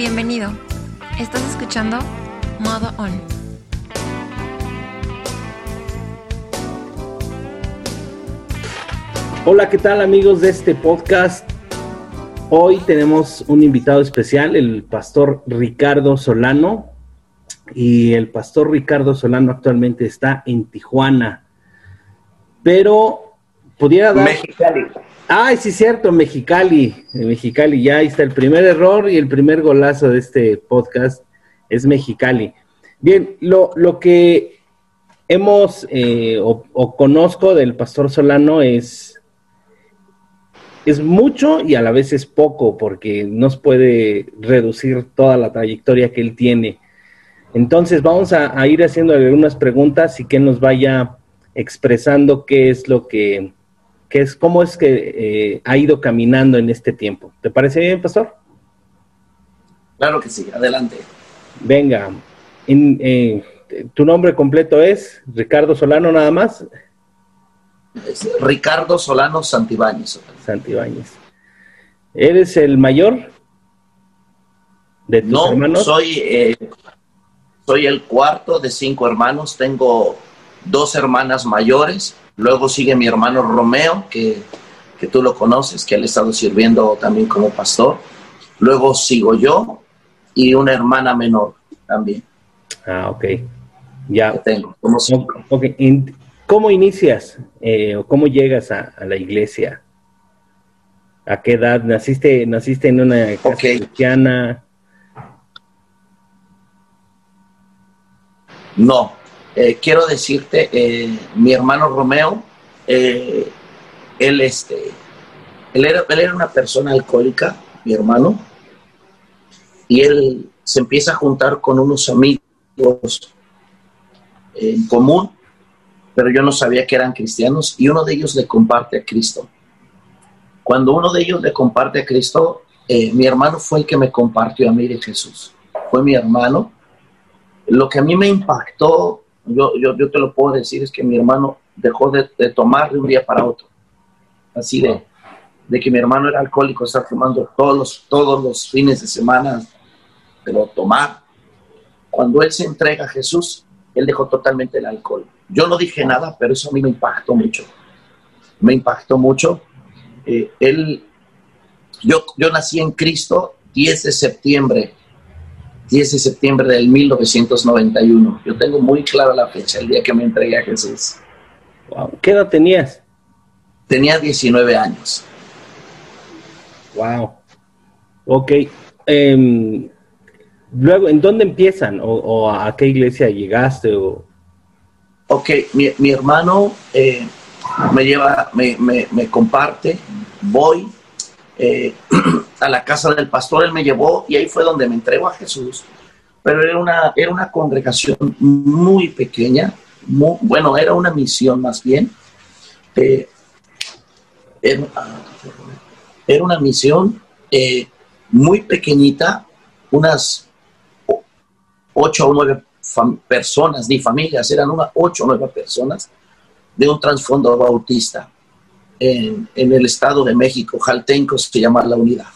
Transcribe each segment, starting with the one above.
Bienvenido. Estás escuchando Modo On. Hola, ¿qué tal amigos de este podcast? Hoy tenemos un invitado especial, el pastor Ricardo Solano. Y el pastor Ricardo Solano actualmente está en Tijuana. Pero pudiera dar... Mexicali. Ay, sí, cierto, Mexicali. Mexicali, ya ahí está el primer error y el primer golazo de este podcast es Mexicali. Bien, lo, lo que hemos eh, o, o conozco del pastor Solano es, es mucho y a la vez es poco, porque nos puede reducir toda la trayectoria que él tiene. Entonces vamos a, a ir haciendo algunas preguntas y que nos vaya expresando qué es lo que, qué es, cómo es que eh, ha ido caminando en este tiempo. ¿Te parece bien, pastor? Claro que sí, adelante. Venga, en, eh, tu nombre completo es Ricardo Solano nada más. Es Ricardo Solano Santibáñez. Santibáñez. ¿Eres el mayor de tus No, hermanos? soy, eh, soy el cuarto de cinco hermanos. Tengo dos hermanas mayores. Luego sigue mi hermano Romeo, que, que tú lo conoces, que él ha estado sirviendo también como pastor. Luego sigo yo y una hermana menor también Ah, ok. Ya. que tengo. Como cinco. ¿Cómo inicias eh, o cómo llegas a, a la iglesia? ¿A qué edad? ¿Naciste, naciste en una casa Ok. cristiana? No, eh, quiero decirte, eh, mi hermano Romeo, eh, él, este, él, era, él era una persona alcohólica, mi hermano, y él se empieza a juntar con unos amigos en común, pero yo no sabía que eran cristianos, y uno de ellos le comparte a Cristo. Cuando uno de ellos le comparte a Cristo, mi hermano fue el que me compartió a mí de Jesús. Fue mi hermano lo que a mí me impactó, yo, yo, yo te lo puedo decir, es que mi hermano dejó de, tomar de un día para otro. Así de, de que mi hermano era alcohólico, estar tomando todos los, todos los fines de semana, pero tomar. Cuando él se entrega a Jesús, él dejó totalmente el alcohol. Yo no dije nada, pero eso a mí me impactó mucho. Me impactó mucho. Eh, él, yo, yo nací en Cristo 10 de septiembre 10 de septiembre del 1991. Yo tengo muy clara la fecha, el día que me entregué a Jesús. Wow. ¿Qué edad tenías? Tenía 19 años. Wow. Ok. em, luego, ¿en dónde empiezan? ¿O, o a qué iglesia llegaste? O... Ok, mi, mi hermano eh, me lleva, me, me- me comparte, voy eh, a la casa del pastor, él me llevó y ahí fue donde me entrego a Jesús. Pero era una, era una congregación muy pequeña, mu- bueno, era una misión más bien. Eh, era, era una misión eh, muy pequeñita, unas ocho o nueve personas, ni familias, eran unas ocho o nueve personas de un trasfondo bautista en, en el estado de México, Jaltenco se llama la unidad,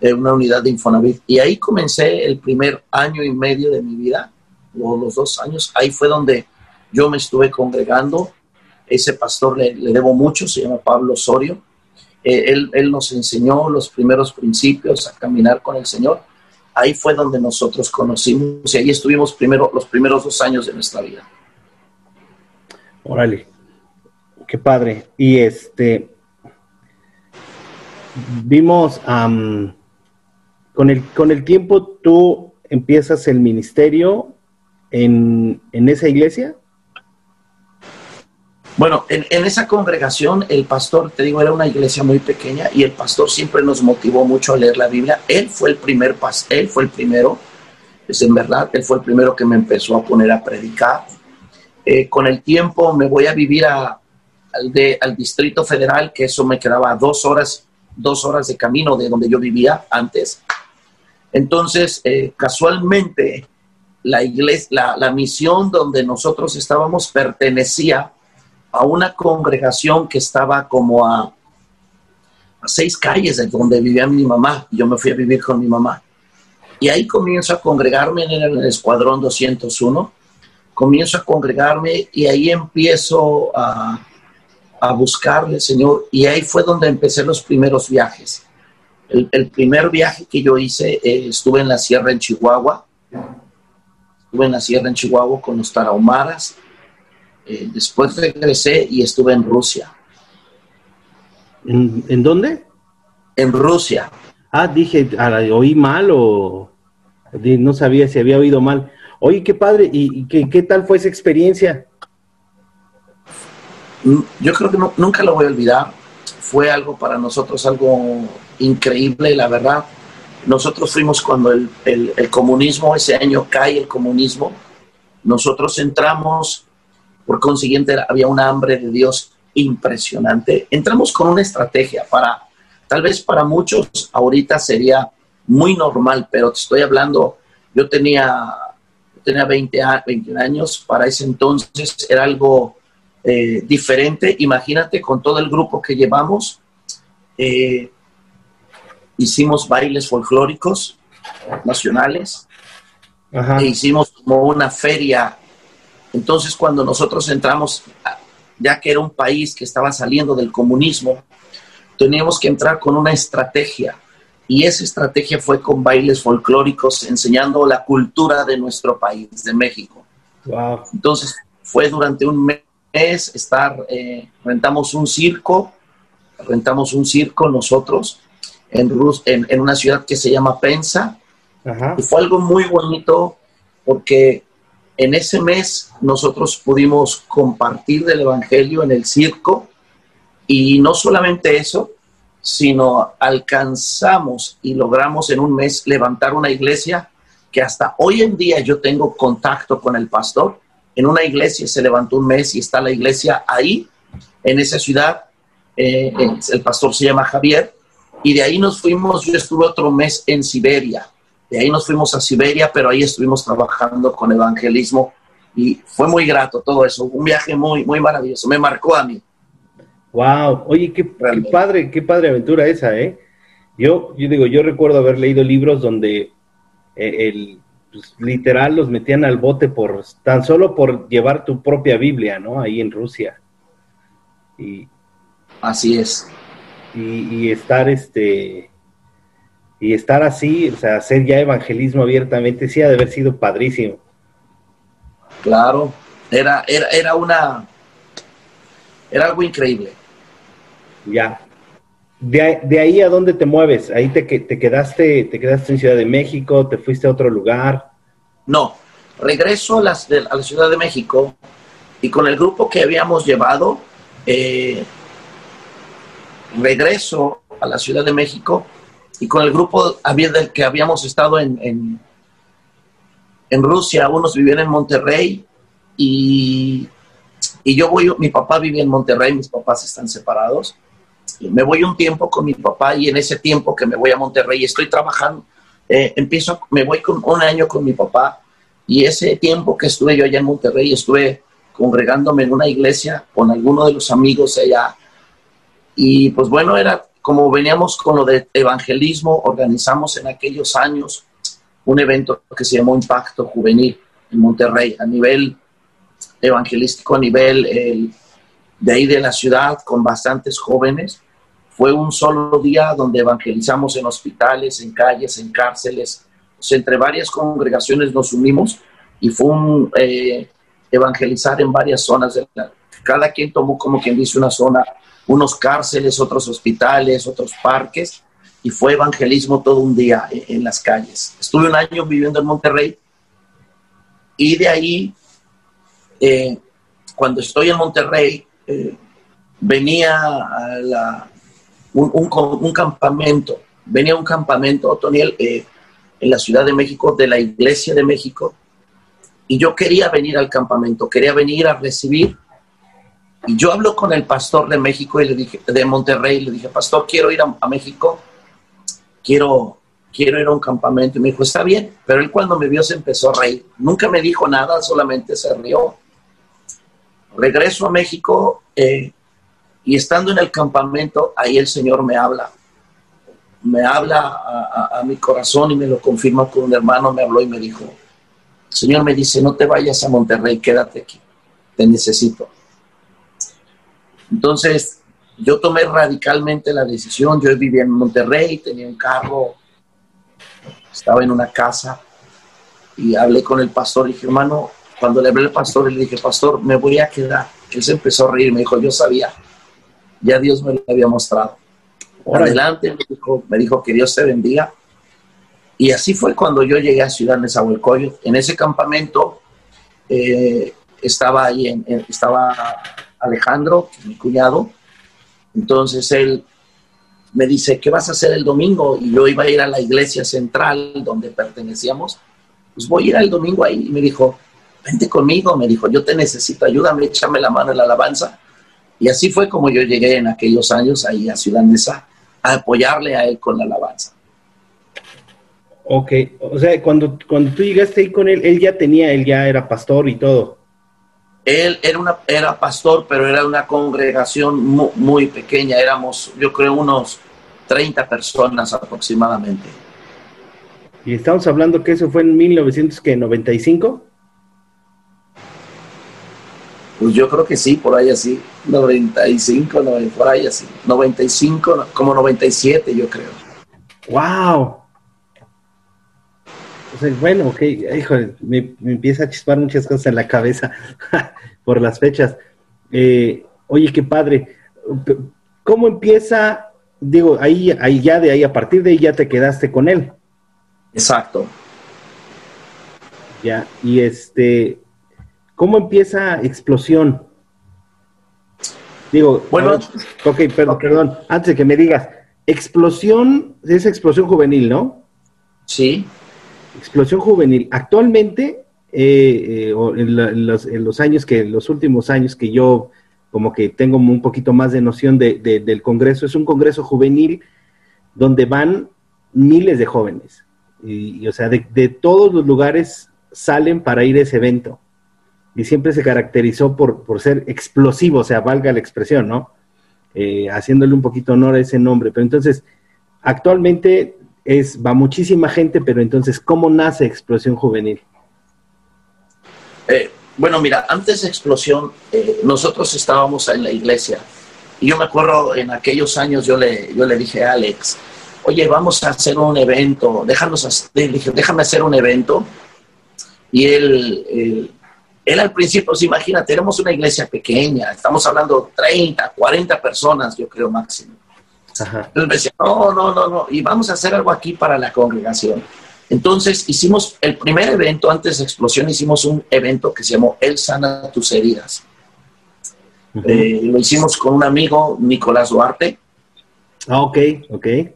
eh, una unidad de Infonavit. Y ahí comencé el primer año y medio de mi vida, o los dos años, ahí fue donde yo me estuve congregando. Ese pastor le, le debo mucho, se llama Pablo Osorio. Eh, él, él nos enseñó los primeros principios a caminar con el Señor. Ahí fue donde nosotros conocimos y ahí estuvimos primero, los primeros dos años de nuestra vida. Órale. Qué padre. Y este. Vimos. con, el, con el tiempo, tú empiezas el ministerio en, en esa iglesia. Bueno, en, en esa congregación el pastor, te digo, era una iglesia muy pequeña y el pastor siempre nos motivó mucho a leer la Biblia. Él fue el primer pas, él fue el primero, es en verdad, él fue el primero que me empezó a poner a predicar. Eh, con el tiempo me voy a vivir a- de- al Distrito Federal, que eso me quedaba dos horas, dos horas de camino de donde yo vivía antes. Entonces, eh, casualmente, la iglesia, la, la misión donde nosotros estábamos pertenecía a una congregación que estaba como a, a seis calles de donde vivía mi mamá. Yo me fui a vivir con mi mamá. Y ahí comienzo a congregarme en el Escuadrón 201, comienzo a congregarme y ahí empiezo a, a buscarle, Señor, y ahí fue donde empecé los primeros viajes. El, primer viaje que yo hice, eh, estuve en la sierra en Chihuahua, estuve en la sierra en Chihuahua con los tarahumaras, eh, después regresé y estuve en Rusia. ¿En, dónde? En Rusia. Ah, dije, oí mal o no sabía si había oído mal. Oye, qué padre, ¿y, qué, qué, tal fue esa experiencia? Yo creo que nunca lo voy a olvidar. Fue algo para nosotros, algo increíble, la verdad. Nosotros fuimos cuando el, el comunismo, ese año cae el comunismo, nosotros entramos, por consiguiente había un hambre de Dios impresionante. Entramos con una estrategia para, tal vez para muchos ahorita sería muy normal, pero te estoy hablando, yo tenía, tenía 20, 21 años, para ese entonces era algo eh, diferente. Imagínate con todo el grupo que llevamos, eh, hicimos bailes folclóricos nacionales, e hicimos como una feria. Entonces cuando nosotros entramos, ya que era un país que estaba saliendo del comunismo, teníamos que entrar con una estrategia y esa estrategia fue con bailes folclóricos enseñando la cultura de nuestro país, de México. Entonces fue durante un mes estar, eh, rentamos un circo, rentamos un circo nosotros en, en, en una ciudad que se llama Pensa. Y fue algo muy bonito porque en ese mes nosotros pudimos compartir del Evangelio en el circo y no solamente eso, sino alcanzamos y logramos en un mes levantar una iglesia que hasta hoy en día yo tengo contacto con el pastor. En una iglesia se levantó un mes y está la iglesia ahí, en esa ciudad. Eh, el pastor se llama Javier. Y de ahí nos fuimos, yo estuve otro mes en Siberia. De ahí nos fuimos a Siberia, pero ahí estuvimos trabajando con evangelismo y fue muy grato todo eso. Un viaje muy, muy maravilloso. Me marcó a mí. Wow, oye, qué, padre, qué padre aventura esa, ¿eh? Yo, yo digo, yo recuerdo haber leído libros donde eh, el, pues, literal los metían al bote por tan solo por llevar tu propia Biblia, ¿no? Ahí en Rusia. Y, Así es. Y, estar este y estar así, o sea, hacer ya evangelismo abiertamente, sí ha de haber sido padrísimo. Claro, era, era, era una, era algo increíble. Ya. De, ahí a dónde te mueves? Ahí te, te, quedaste, te quedaste en Ciudad de México, te fuiste a otro lugar. No, regreso a, la Ciudad de México y con el grupo que habíamos llevado, eh, regreso a la Ciudad de México y con el grupo del que habíamos estado en, en, Rusia, unos vivían en Monterrey y, y yo voy, mi papá vivía en Monterrey, mis papás están separados me voy un tiempo con mi papá y en ese tiempo que me voy a Monterrey estoy trabajando, eh, empiezo, me voy con un año con mi papá y ese tiempo que estuve yo allá en Monterrey estuve congregándome en una iglesia con algunos de los amigos allá y pues bueno, era como veníamos con lo de evangelismo, organizamos en aquellos años un evento que se llamó Impacto Juvenil en Monterrey a nivel evangelístico, a nivel el, de ahí de la ciudad con bastantes jóvenes. Fue un solo día donde evangelizamos en hospitales, en calles, en cárceles. entre varias congregaciones nos unimos y fue un eh, evangelizar en varias zonas. De la, cada quien tomó como quien dice una zona, unos cárceles, otros hospitales, otros parques y fue evangelismo todo un día en, las calles. Estuve un año viviendo en Monterrey y de ahí, eh, cuando estoy en Monterrey, eh, venía a la, un, campamento, venía un campamento, Otoniel, eh, en la Ciudad de México, de la Iglesia de México, y yo quería venir al campamento, quería venir a recibir. Y yo hablo con el pastor de México y le dije, de Monterrey, le dije, pastor, quiero ir a, a México, quiero, quiero ir a un campamento. Y me dijo, está bien, pero él cuando me vio se empezó a reír. Nunca me dijo nada, solamente se rió. Regreso a México eh, y estando en el campamento, ahí el Señor me habla. me habla a, mi corazón y me lo confirma con un hermano, me habló y me dijo, el Señor me dice, no te vayas a Monterrey, quédate aquí, te necesito. Entonces, yo tomé radicalmente la decisión, yo vivía en Monterrey, tenía un carro, estaba en una casa y hablé con el pastor y dije, hermano, cuando le hablé al pastor, le dije, pastor, me voy a quedar. Él se empezó a reír, me dijo, yo sabía, ya Dios me lo había mostrado. Por adelante, me dijo, me dijo que Dios te bendiga. Y así fue cuando yo llegué a Ciudad Nezahualcóyotl. En ese campamento eh, estaba ahí, en, estaba Alejandro, mi cuñado. Entonces él me dice, ¿qué vas a hacer el domingo? Y yo iba a ir a la iglesia central donde pertenecíamos. Pues voy a ir el domingo ahí. Y me dijo, vente conmigo. Me dijo, yo te necesito, ayúdame, échame la mano en la alabanza. Y así fue como yo llegué en aquellos años ahí a Ciudad Mesa a apoyarle a él con la alabanza. Ok, o sea, cuando, cuando tú llegaste ahí con él, él ya tenía, él ya era pastor y todo. Él era, una, era pastor, pero era una congregación muy, pequeña, éramos, yo creo, unos 30 personas aproximadamente. Y estamos hablando que eso fue en 1995. Pues yo creo que sí, por ahí así, 95, por ahí así, 95, como 97 yo creo. ¡Wow! bueno, ok, hijo, me, empieza a chispar muchas cosas en la cabeza por las fechas. Eh, oye, qué padre. ¿Cómo empieza? Digo, ahí, ahí ya de ahí, a partir de ahí ya te quedaste con él. Exacto. Ya, y este, ¿cómo empieza explosión? Digo, bueno, ok, perdón, perdón, antes de que me digas, explosión, es explosión juvenil, ¿no? Sí. Explosión juvenil. Actualmente, eh, eh, en, los, años que, los últimos años que yo como que tengo un poquito más de noción de, del Congreso, es un Congreso juvenil donde van miles de jóvenes. Y, o sea, de, de, todos los lugares salen para ir a ese evento. Y siempre se caracterizó por, por ser explosivo, o sea, valga la expresión, ¿no? Eh, haciéndole un poquito honor a ese nombre. Pero entonces, actualmente es, va muchísima gente, pero entonces, ¿cómo nace Explosión Juvenil? Eh, bueno, mira, antes de Explosión, eh, nosotros estábamos en la iglesia. Y yo me acuerdo en aquellos años, yo le, yo le dije a Alex, oye, vamos a hacer un evento, déjanos, dije, déjame hacer un evento. Y él, al principio, pues imagínate, éramos una iglesia pequeña, estamos hablando 30, 40 personas, yo creo máximo. Entonces me decía, no, no, no, no, y vamos a hacer algo aquí para la congregación. Entonces hicimos el primer evento, antes de Explosión, hicimos un evento que se llamó El sana tus heridas. Eh, lo hicimos con un amigo, Nicolás Duarte. Ah, ok, ok. Eh,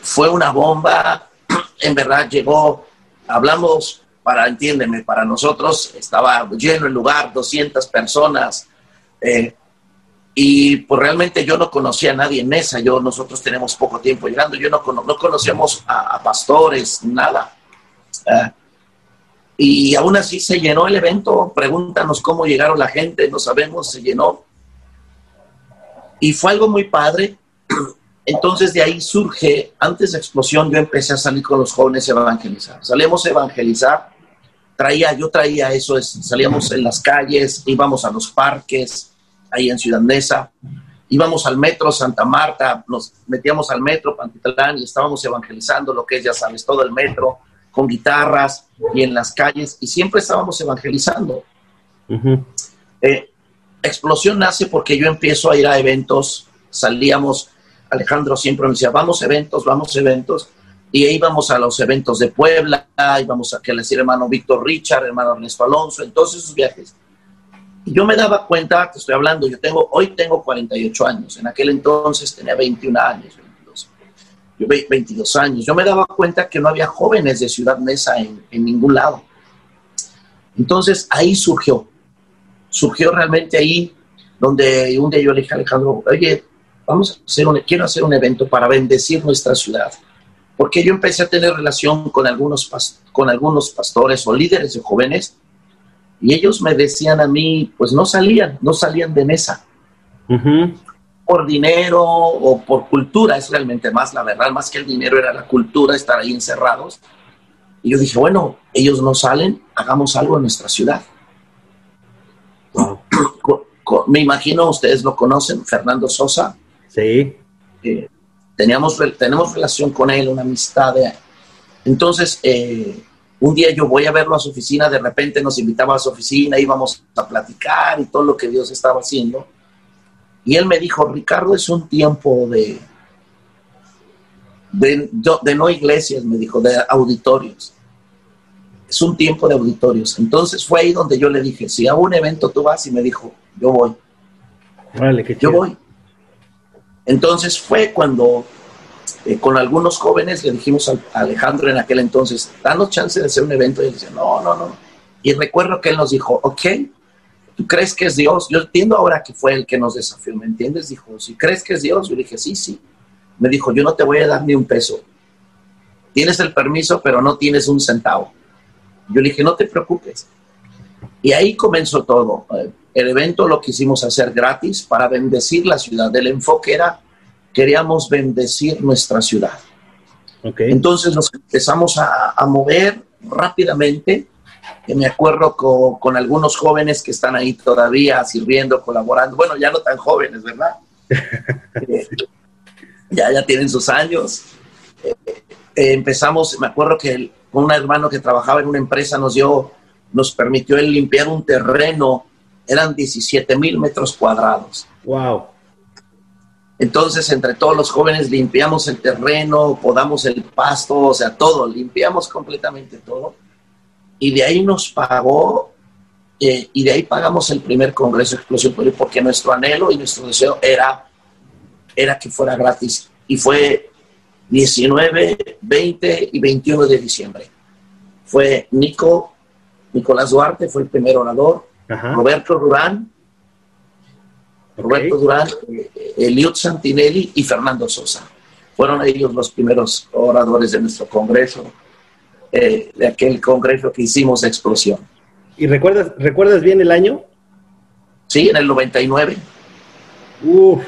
fue una bomba, en verdad llegó, hablamos para, entiéndeme, para nosotros estaba lleno el lugar, 200 personas. Eh, y pues realmente yo no conocía a nadie en esa, yo, nosotros tenemos poco tiempo llegando, yo no, no conocíamos a, pastores, nada. Ah, y aún así se llenó el evento, pregúntanos cómo llegaron la gente, no sabemos, se llenó. Y fue algo muy padre. Entonces de ahí surge, antes de explosión, yo empecé a salir con los jóvenes a evangelizar. Salíamos a evangelizar, traía, yo traía eso, salíamos en las calles, íbamos a los parques, ahí en Ciudad Neza. Íbamos al metro Santa Marta, nos metíamos al metro Pantitlán y estábamos evangelizando lo que es, ya sabes, todo el metro, con guitarras y en las calles, y siempre estábamos evangelizando. Eh, explosión nace porque yo empiezo a ir a eventos, salíamos, Alejandro siempre me decía, vamos eventos, vamos eventos, y íbamos a los eventos de Puebla, íbamos a que decía hermano Víctor Richard, hermano Ernesto Alonso, en todos esos viajes yo me daba cuenta, te estoy hablando, yo tengo, hoy tengo 48 años, en aquel entonces tenía 21 años, 22, yo 22 años. Yo me daba cuenta que no había jóvenes de Ciudad Mesa en, ningún lado. Entonces ahí surgió, surgió realmente ahí donde un día yo le dije a Alejandro, oye, vamos a hacer un, quiero hacer un evento para bendecir nuestra ciudad. Porque yo empecé a tener relación con algunos, con algunos pastores o líderes de jóvenes y ellos me decían a mí, pues no salían, no salían de mesa. por dinero o por cultura, es realmente más la verdad, más que el dinero era la cultura, estar ahí encerrados. Y yo dije, bueno, ellos no salen, hagamos algo en nuestra ciudad. Me imagino, ustedes lo conocen, Fernando Sosa. Sí. Eh, teníamos, tenemos relación con él, una amistad. entonces, eh, un día yo voy a verlo a su oficina, de repente nos invitaba a su oficina, íbamos a platicar y todo lo que Dios estaba haciendo. Y él me dijo, Ricardo, es un tiempo de, de, de no iglesias, me dijo, de auditorios. Es un tiempo de auditorios. Entonces fue ahí donde yo le dije, si a un evento tú vas y me dijo, yo voy. Vale, qué yo voy. Entonces fue cuando eh, con algunos jóvenes le dijimos a Alejandro en aquel entonces, danos chance de hacer un evento. Y él decía, no, no, no. Y recuerdo que él nos dijo, ok, ¿tú crees que es Dios? Yo entiendo ahora que fue el que nos desafió, ¿me entiendes? Dijo, si crees que es Dios, yo dije, sí, sí. Me dijo, yo no te voy a dar ni un peso. Tienes el permiso, pero no tienes un centavo. Yo le dije, no te preocupes. Y ahí comenzó todo. El evento lo quisimos hacer gratis para bendecir la ciudad. El enfoque era queríamos bendecir nuestra ciudad. Entonces nos empezamos a, mover rápidamente. me acuerdo con, algunos jóvenes que están ahí todavía sirviendo, colaborando. Bueno, ya no tan jóvenes, ¿verdad? Eh, ya, ya tienen sus años. Eh, eh, empezamos, me acuerdo que un hermano que trabajaba en una empresa nos dio, nos permitió limpiar un terreno, eran 17 mil metros cuadrados. Wow. Entonces, entre todos los jóvenes limpiamos el terreno, podamos el pasto, o sea, todo, limpiamos completamente todo. Y de ahí nos pagó, eh, y de ahí pagamos el primer Congreso de Explosión porque nuestro anhelo y nuestro deseo era, era que fuera gratis. Y fue 19, 20 y 21 de diciembre. Fue Nico, Nicolás Duarte, fue el primer orador, Roberto Durán, Roberto Durán, eh, Eliud Santinelli y Fernando Sosa. Fueron ellos los primeros oradores de nuestro congreso, eh, de aquel congreso que hicimos explosión. ¿Y recuerdas, recuerdas bien el año? Sí, en el 99. Uf,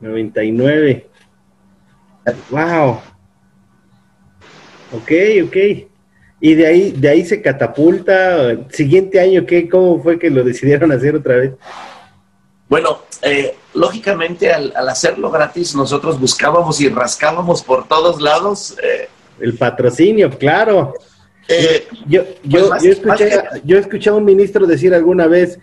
99. Wow. Ok, ok. Y de ahí, de ahí se catapulta. Siguiente año, ¿qué? ¿Cómo fue que lo decidieron hacer otra vez? Bueno, eh, lógicamente al, hacerlo gratis nosotros buscábamos y rascábamos por todos lados. Eh, el patrocinio, claro. Eh, yo, yo, pues yo, escuché, a un ministro decir alguna vez,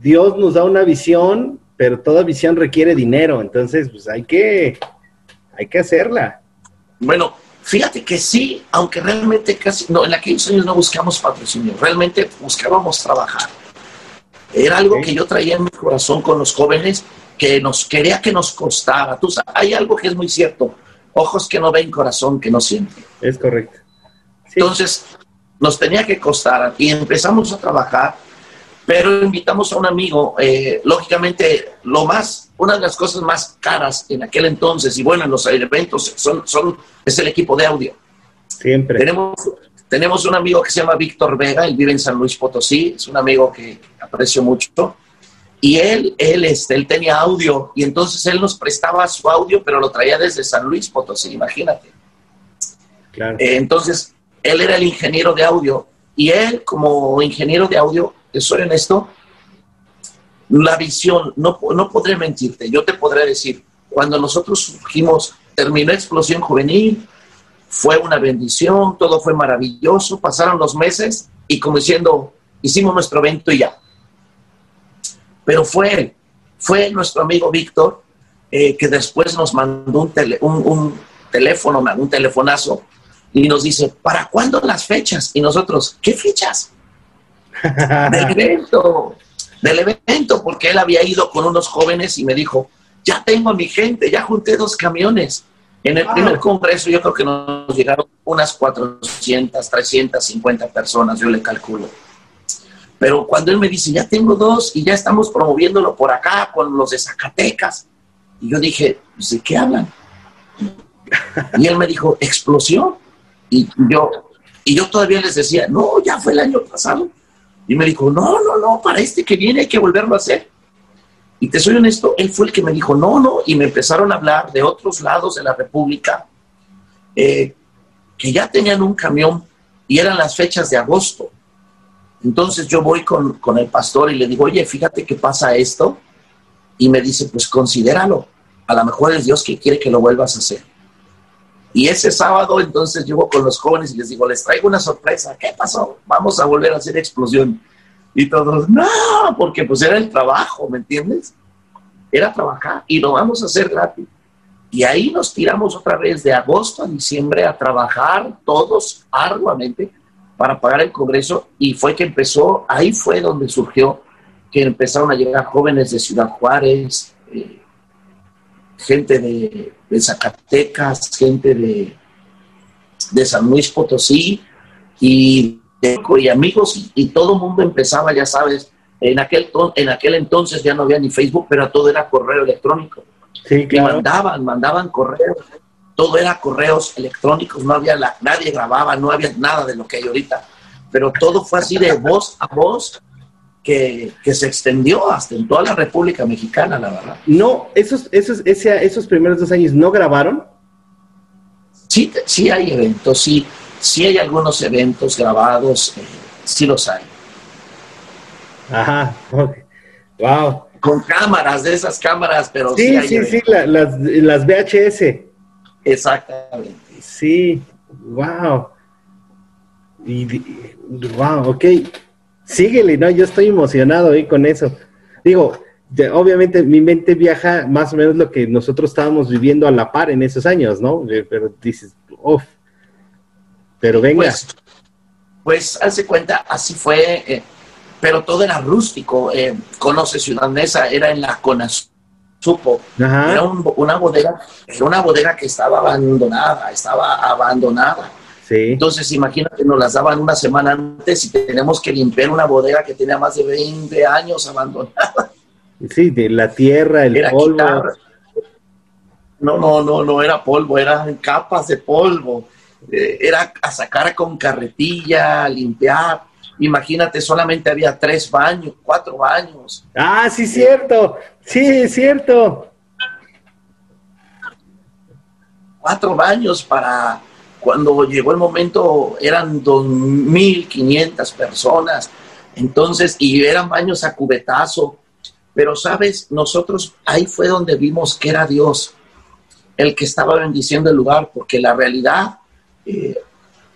Dios nos da una visión, pero toda visión requiere dinero, entonces pues hay que, hay que hacerla. Bueno, fíjate que sí, aunque realmente casi, no, en aquellos años no buscamos patrocinio, realmente buscábamos trabajar era algo que yo traía en mi corazón con los jóvenes que nos quería que nos costara. Tú hay algo que es muy cierto. Ojos que no ven, corazón que no siente. Es correcto. Entonces, nos tenía que costar y empezamos a trabajar, pero invitamos a un amigo. Eh, lógicamente, lo más, una de las cosas más caras en aquel entonces, y bueno, en los eventos, son, son, es el equipo de audio. Siempre. Tenemos, tenemos un amigo que se llama Víctor Vega, él vive en San Luis Potosí, es un amigo que aprecio mucho. Y él, él, este, él tenía audio y entonces él nos prestaba su audio, pero lo traía desde San Luis Potosí, imagínate. Claro. Eh, entonces, él era el ingeniero de audio y él como ingeniero de audio, soy honesto, la visión, no, no podré mentirte, yo te podré decir, cuando nosotros surgimos, terminó Explosión Juvenil, fue una bendición, todo fue maravilloso, pasaron los meses y como diciendo, hicimos nuestro evento y ya. Pero fue, fue nuestro amigo Víctor eh, que después nos mandó un, un, teléfono, un telefonazo y nos dice, ¿para cuándo las fechas? Y nosotros, ¿qué fechas? del evento, del evento, porque él había ido con unos jóvenes y me dijo, ya tengo a mi gente, ya junté dos camiones en el primer congreso yo creo que nos llegaron unas 400, 350 personas, yo le calculo. Pero cuando él me dice, ya tengo dos y ya estamos promoviéndolo por acá con los de Zacatecas, y yo dije, pues, ¿de qué hablan? Y él me dijo, explosión. Y yo, y yo todavía les decía, no, ya fue el año pasado. Y me dijo, no, no, no, para este que viene hay que volverlo a hacer. Y te soy honesto, él fue el que me dijo, no, no, y me empezaron a hablar de otros lados de la República, eh, que ya tenían un camión y eran las fechas de agosto. Entonces yo voy con, con el pastor y le digo, oye, fíjate que pasa esto. Y me dice, pues considéralo. A lo mejor es Dios que quiere que lo vuelvas a hacer. Y ese sábado entonces llego con los jóvenes y les digo, les traigo una sorpresa. ¿Qué pasó? Vamos a volver a hacer explosión. Y todos, no, porque pues era el trabajo, ¿me entiendes? Era trabajar y lo vamos a hacer gratis. Y ahí nos tiramos otra vez de agosto a diciembre a trabajar todos arduamente para pagar el Congreso y fue que empezó, ahí fue donde surgió que empezaron a llegar jóvenes de Ciudad Juárez, eh, gente de, Zacatecas, gente de, de San Luis Potosí y, y amigos y, todo el mundo empezaba, ya sabes, en aquel, en aquel entonces ya no había ni Facebook, pero todo era correo electrónico. Sí, Y mandaban, mandaban correos, todo era correos electrónicos, no había la, nadie grababa, no había nada de lo que hay ahorita, pero todo fue así de voz a voz que, se extendió hasta en toda la República Mexicana, la verdad. No, esos, esos, esos primeros dos años no grabaron. Sí, sí hay eventos, sí, sí hay algunos eventos grabados, eh, sí los hay. Ajá, wow. Con cámaras, de esas cámaras, pero sí. Sí, sí, sí, las, las VHS. Exactamente. Sí, wow. Y, wow, ok síguele, ¿no? Yo estoy emocionado ahí con eso. Digo, obviamente mi mente viaja más o menos lo que nosotros estábamos viviendo a la par en esos años, ¿no? Eh, pero dices, uff, pero venga. Pues, pues hace cuenta, así fue, eh, pero todo era rústico. Eh, conoce Ciudad Mesa, era en la Conasupo. Era una bodega, era una bodega que estaba abandonada, estaba abandonada entonces, imagínate, nos las daban una semana antes y tenemos que limpiar una bodega que tenía más de 20 años abandonada. Sí, de la tierra, el polvo. No, no, no, no era polvo, eran capas de polvo. Eh, era a sacar con carretilla, limpiar. Imagínate, solamente había tres baños, cuatro baños. Ah, sí, cierto. Sí, cierto. Cuatro baños para cuando llegó el momento eran 2.500 personas, entonces, y eran baños a cubetazo. Pero, sabes, nosotros ahí fue donde vimos que era Dios el que estaba bendiciendo el lugar, porque la realidad, eh,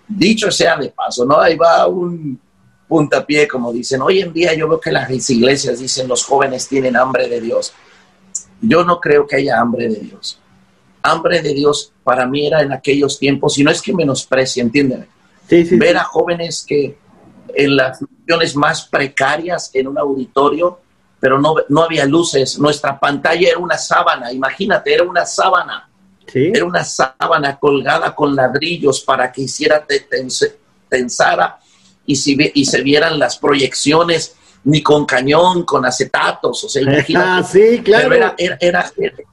dicho sea de paso, ¿no? Ahí va un puntapié, como dicen. Hoy en día yo veo que las iglesias dicen los jóvenes tienen hambre de Dios. Yo no creo que haya hambre de Dios hambre de Dios para mí era en aquellos tiempos, y no es que menosprecie, entiéndeme. Ver a jóvenes que en las funciones más precarias en un auditorio, pero no, no había luces, nuestra pantalla era una sábana, imagínate, era una sábana. Era una sábana colgada con ladrillos para que hiciera tensara y, si, y se vieran las proyecciones ni con cañón, con acetatos, o sea, imagínate. Ah, sí, claro. era, era, eh, eh,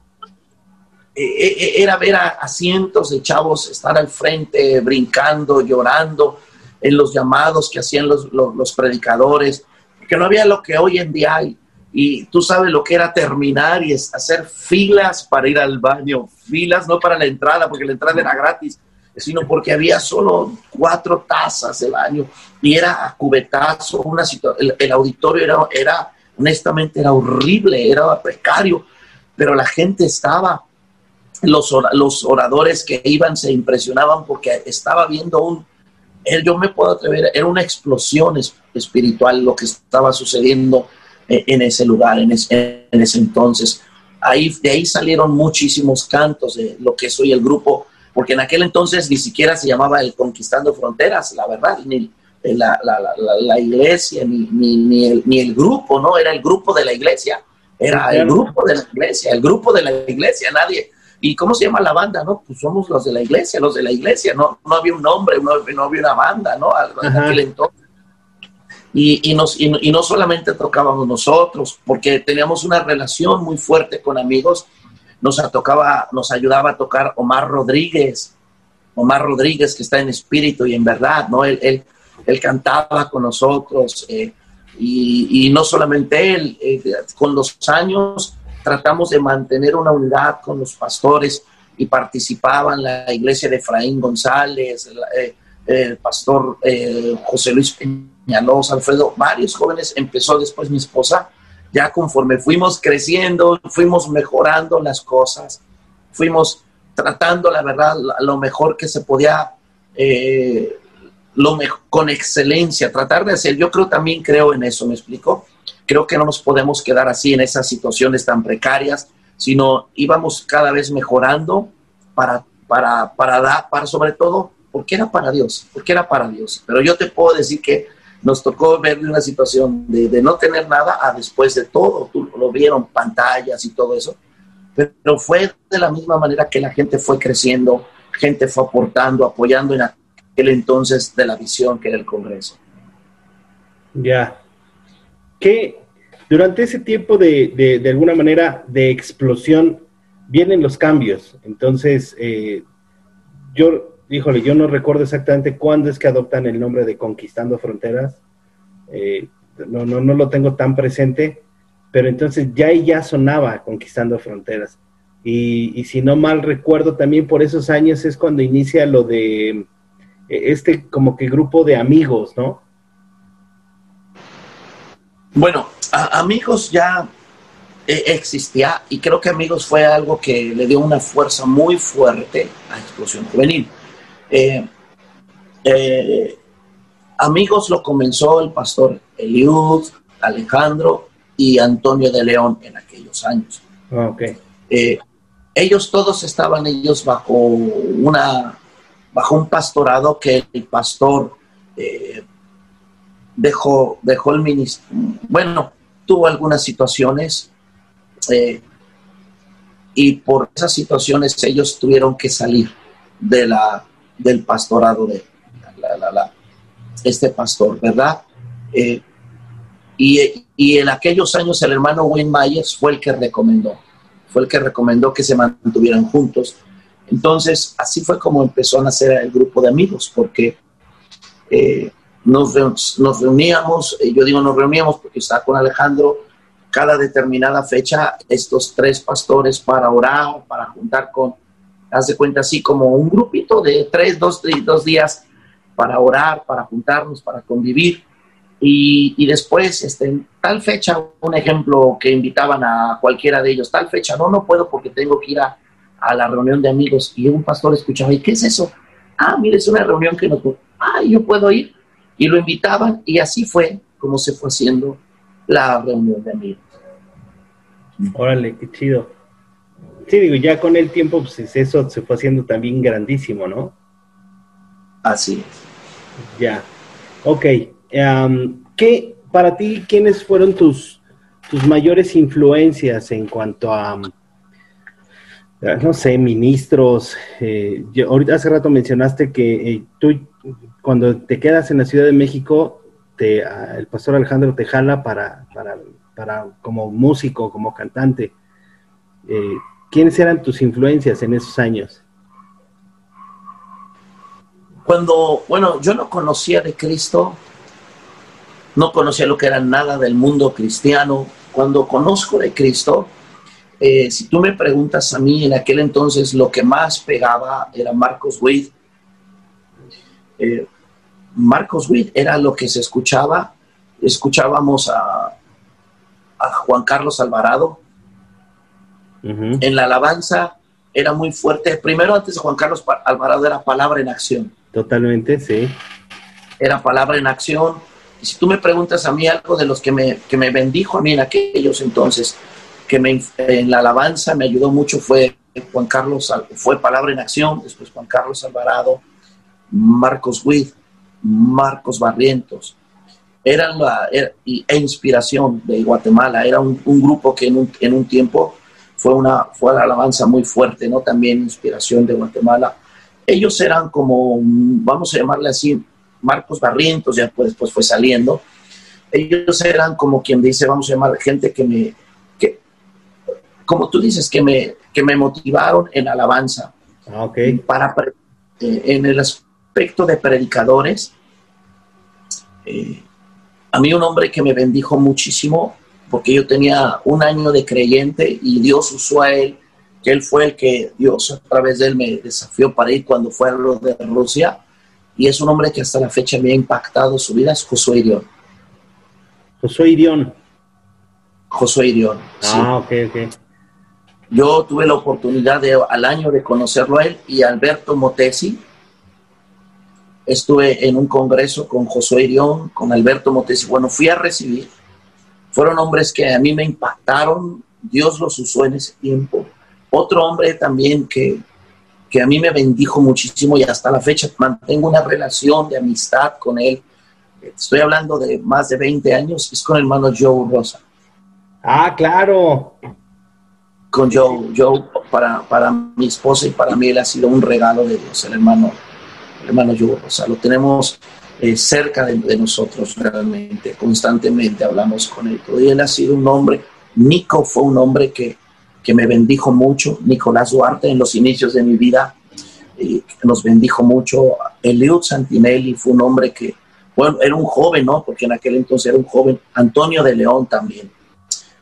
era ver a, cientos de chavos estar al frente, brincando, llorando, en los llamados que hacían los, los, predicadores, que no había lo que hoy en día hay. Y tú sabes lo que era terminar y hacer filas para ir al baño, filas no para la entrada, porque la entrada era gratis, sino porque había solo cuatro tazas de baño y era a cubetazo, una el, el, auditorio era, era, honestamente, era horrible, era precario, pero la gente estaba los, los oradores que iban se impresionaban porque estaba viendo un, yo me puedo atrever, era una explosión espiritual lo que estaba sucediendo eh, en, ese lugar, en, ese entonces. Ahí, de ahí salieron muchísimos cantos de lo que soy el grupo, porque en aquel entonces ni siquiera se llamaba el Conquistando Fronteras, la verdad, ni la, la, iglesia, ni, ni, el, ni el grupo, ¿no? Era el grupo de la iglesia, era el grupo de la iglesia, el grupo de la iglesia, nadie, ¿Y cómo se llama la banda? No, pues somos los de la iglesia, los de la iglesia, no, no había un nombre, no, no había una banda, ¿no? Aquel entonces. Y, y, nos, y, no solamente tocábamos nosotros, porque teníamos una relación muy fuerte con amigos, nos, tocaba, nos ayudaba a tocar Omar Rodríguez, Omar Rodríguez que está en espíritu y en verdad, ¿no? Él, él, él cantaba con nosotros, eh, Y, no solamente él, eh, con los años tratamos de mantener una unidad con los pastores y participaban la iglesia de Efraín González, eh, el pastor eh, José Luis Peñalosa, Alfredo, varios jóvenes, empezó después mi esposa, ya conforme fuimos creciendo, fuimos mejorando las cosas, fuimos tratando, la verdad, lo mejor que se podía, eh, lo con excelencia, tratar de hacer. Yo creo también creo en eso, ¿me explico? Creo que no nos podemos quedar así en esas situaciones tan precarias, sino íbamos cada vez mejorando para, para, para dar, para sobre todo, porque era para Dios, porque era para Dios. Pero yo te puedo decir que nos tocó ver una situación de, de, no tener nada a después de todo. Tú lo vieron, pantallas y todo eso. Pero fue de la misma manera que la gente fue creciendo, gente fue aportando, apoyando en aquel entonces de la visión que era el Congreso. Ya. ¿Qué, durante ese tiempo de, de, de, alguna manera de explosión vienen los cambios. Entonces, eh, yo, híjole, yo no recuerdo exactamente cuándo es que adoptan el nombre de Conquistando Fronteras. Eh, no, no, no lo tengo tan presente, pero entonces ya ya sonaba Conquistando Fronteras. Y, y, si no mal recuerdo, también por esos años es cuando inicia lo de eh, este como que grupo de amigos, ¿no? Bueno, amigos ya eh, existía y creo que Amigos fue algo que le dio una fuerza muy fuerte a Explosión Juvenil. Eh, eh, amigos lo comenzó el pastor Eliud, Alejandro y Antonio de León en aquellos años. Ah, okay. ellos todos estaban ellos bajo una bajo un pastorado que el pastor dejó, dejó el ministerio, bueno, tuvo algunas situaciones eh, y por esas situaciones ellos tuvieron que salir de la, del pastorado de este pastor, ¿verdad? Eh, y, y, en aquellos años el hermano Wayne Myers fue el que recomendó, fue el que recomendó que se mantuvieran juntos. Entonces, así fue como empezó a nacer el grupo de amigos, porque eh, nos, nos, reuníamos, yo digo nos reuníamos porque estaba con Alejandro, cada determinada fecha estos tres pastores para orar, para juntar con, haz cuenta así como un grupito de tres, dos, dos días para orar, para juntarnos, para convivir. Y, y, después, este, tal fecha, un ejemplo que invitaban a cualquiera de ellos, tal fecha, no, no puedo porque tengo que ir a, a la reunión de amigos. Y un pastor escuchaba, ¿y qué es eso? Ah, mire, es una reunión que no puedo. Ah, yo puedo ir. Y lo invitaban y así fue como se fue haciendo la reunión de amigos. Órale, qué chido. Sí, digo, ya con el tiempo, pues eso se fue haciendo también grandísimo, ¿no? Así es. Ya. Ok. ¿Qué, para ti, quiénes fueron tus, tus mayores influencias en cuanto a, no sé, ministros? Eh, ahorita hace rato mencionaste que eh, tú, cuando te quedas en la Ciudad de México, te, el pastor Alejandro te jala para, para para, como músico, como cantante, eh, ¿quiénes eran tus influencias en esos años? Cuando, bueno, yo no conocía de Cristo, no conocía lo que era nada del mundo cristiano. Cuando conozco de Cristo, eh, si tú me preguntas a mí, en aquel entonces lo que más pegaba era Marcos Witt. Eh, Marcos Witt era lo que se escuchaba. Escuchábamos a, a Juan Carlos Alvarado. En la alabanza era muy fuerte. Primero, antes de Juan Carlos Alvarado, era palabra en acción. Totalmente, sí. Era palabra en acción. Y si tú me preguntas a mí algo de los que me, que me bendijo a mí en aquellos entonces, que me, en la alabanza me ayudó mucho, fue Juan Carlos, fue palabra en acción, después Juan Carlos Alvarado, Marcos Witt, Marcos Barrientos, eran la e inspiración de Guatemala. Era un, grupo que en un, en un, tiempo fue una, fue la alabanza muy fuerte, ¿no? También inspiración de Guatemala. Ellos eran como, vamos a llamarle así, Marcos Barrientos, ya pues, después fue saliendo. Ellos eran como quien dice, vamos a llamar gente que me, que, como tú dices, que me, que me motivaron en alabanza. Ah, okay. Para, eh, en el aspecto de predicadores, eh, a mí un hombre que me bendijo muchísimo, porque yo tenía un año de creyente y Dios usó a él, que él fue el que Dios a través de él me desafió para ir cuando fue a lo de Rusia. Y es un hombre que hasta la fecha me ha impactado su vida, es Josué Irión. Josué Irión. Josué Irión. Ah, ok, ok. Yo tuve la oportunidad de, al año de conocerlo a él y Alberto Motesi. Estuve en un congreso con Josué Irión, con Alberto Motesi. Bueno, fui a recibir. Fueron hombres que a mí me impactaron. Dios los usó en ese tiempo. Otro hombre también que, que a mí me bendijo muchísimo y hasta la fecha mantengo una relación de amistad con él. Estoy hablando de más de 20 años, es con el hermano Joe Rosa. Ah, claro. Con Joe, Joe para, para mi esposa y para mí él ha sido un regalo de Dios, el hermano, hermano Joe Rosa. Lo tenemos eh, cerca de, nosotros realmente, constantemente hablamos con él. Y él ha sido un hombre, Nico fue un hombre que, que me bendijo mucho, Nicolás Duarte en los inicios de mi vida eh, nos bendijo mucho, Eliud Santinelli fue un hombre que, bueno, era un joven, ¿no? Porque en aquel entonces era un joven, Antonio de León también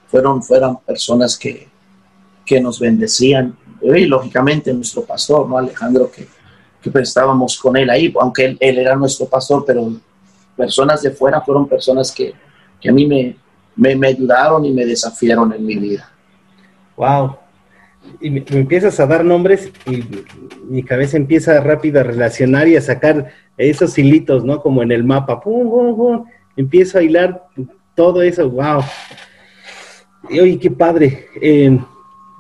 fueron, fueron personas que, que nos bendecían. Y lógicamente nuestro pastor, ¿no? Alejandro, que, que pues, estábamos con él ahí, aunque él, era nuestro pastor, pero personas de fuera fueron personas que, que a mí me, me, me, ayudaron y me desafiaron en mi vida. Wow. Y me, empiezas a dar nombres y mi cabeza empieza rápido a relacionar y a sacar esos hilitos, ¿no? Como en el mapa. Pum, pum, pum. Empiezo a hilar todo eso. Wow. Y oye, qué padre. Eh,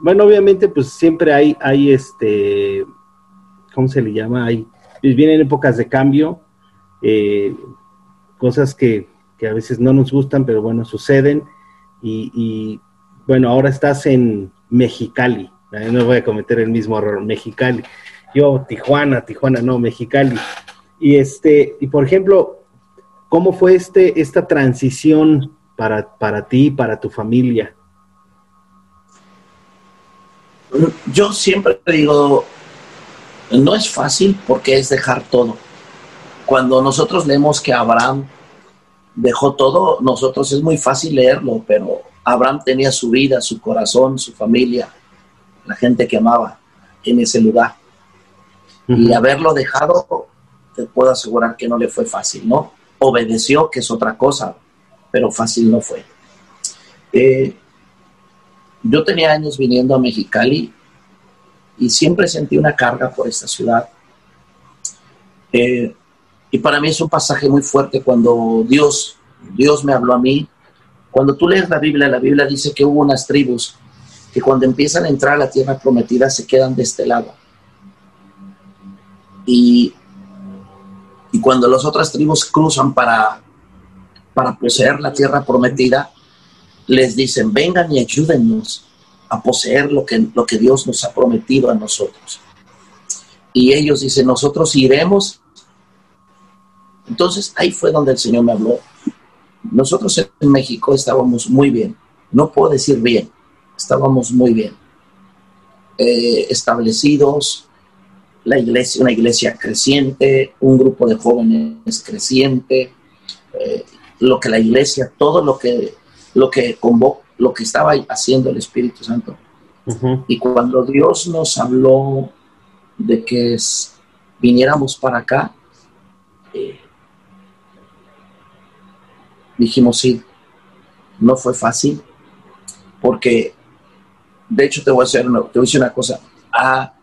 bueno, obviamente, pues siempre hay, hay este, ¿cómo se le llama? Pues, vienen épocas de cambio, eh, cosas que, que, a veces no nos gustan, pero bueno, suceden. Y, bueno, ahora estás en Mexicali. No voy a cometer el mismo error, Mexicali. Yo, Tijuana, Tijuana, no, Mexicali. Y este, y por ejemplo, ¿cómo fue este, esta transición para, para ti, para tu familia? Yo siempre digo, no es fácil porque es dejar todo. Cuando nosotros leemos que Abraham dejó todo, nosotros es muy fácil leerlo, pero Abraham tenía su vida, su corazón, su familia, la gente que amaba en ese lugar. Y haberlo dejado, te puedo asegurar que no le fue fácil, ¿no? Obedeció, que es otra cosa, pero fácil no fue. Eh, yo tenía años viniendo a Mexicali y siempre sentí una carga por esta ciudad. Eh, y para mí es un pasaje muy fuerte cuando Dios, Dios me habló a mí. Cuando tú lees la Biblia, la Biblia dice que hubo unas tribus que cuando empiezan a entrar a la tierra prometida se quedan de este lado. Y, y cuando las otras tribus cruzan para para poseer la tierra prometida, les dicen, vengan y ayúdennos a poseer lo que, lo que Dios nos ha prometido a nosotros. Y ellos dicen, nosotros iremos. Entonces ahí fue donde el Señor me habló. Nosotros en México estábamos muy bien, no puedo decir bien, estábamos muy bien, eh, establecidos, la iglesia, una iglesia creciente, un grupo de jóvenes creciente, eh, lo que la iglesia, todo lo que, lo que convocó, lo que estaba haciendo el Espíritu Santo. Y cuando Dios nos habló de que viniéramos para acá, eh, dijimos sí, no fue fácil, porque de hecho te voy a, hacer una, te voy a decir una cosa, ah,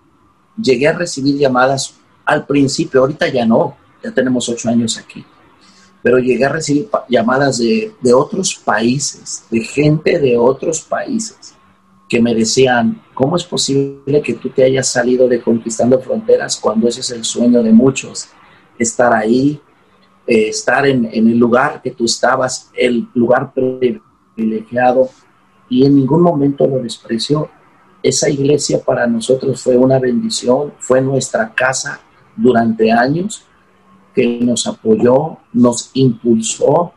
llegué a recibir llamadas al principio, ahorita ya no, ya tenemos ocho años aquí pero llegué a recibir llamadas de, otros países, de gente de otros países, que me decían, ¿cómo es posible que tú te hayas salido de Conquistando Fronteras cuando ese es el sueño de muchos? Estar ahí, eh, estar en, en, el lugar que tú estabas, el lugar privilegiado, y en ningún momento lo despreció. Esa iglesia para nosotros fue una bendición, fue nuestra casa durante años que nos apoyó, nos impulsó,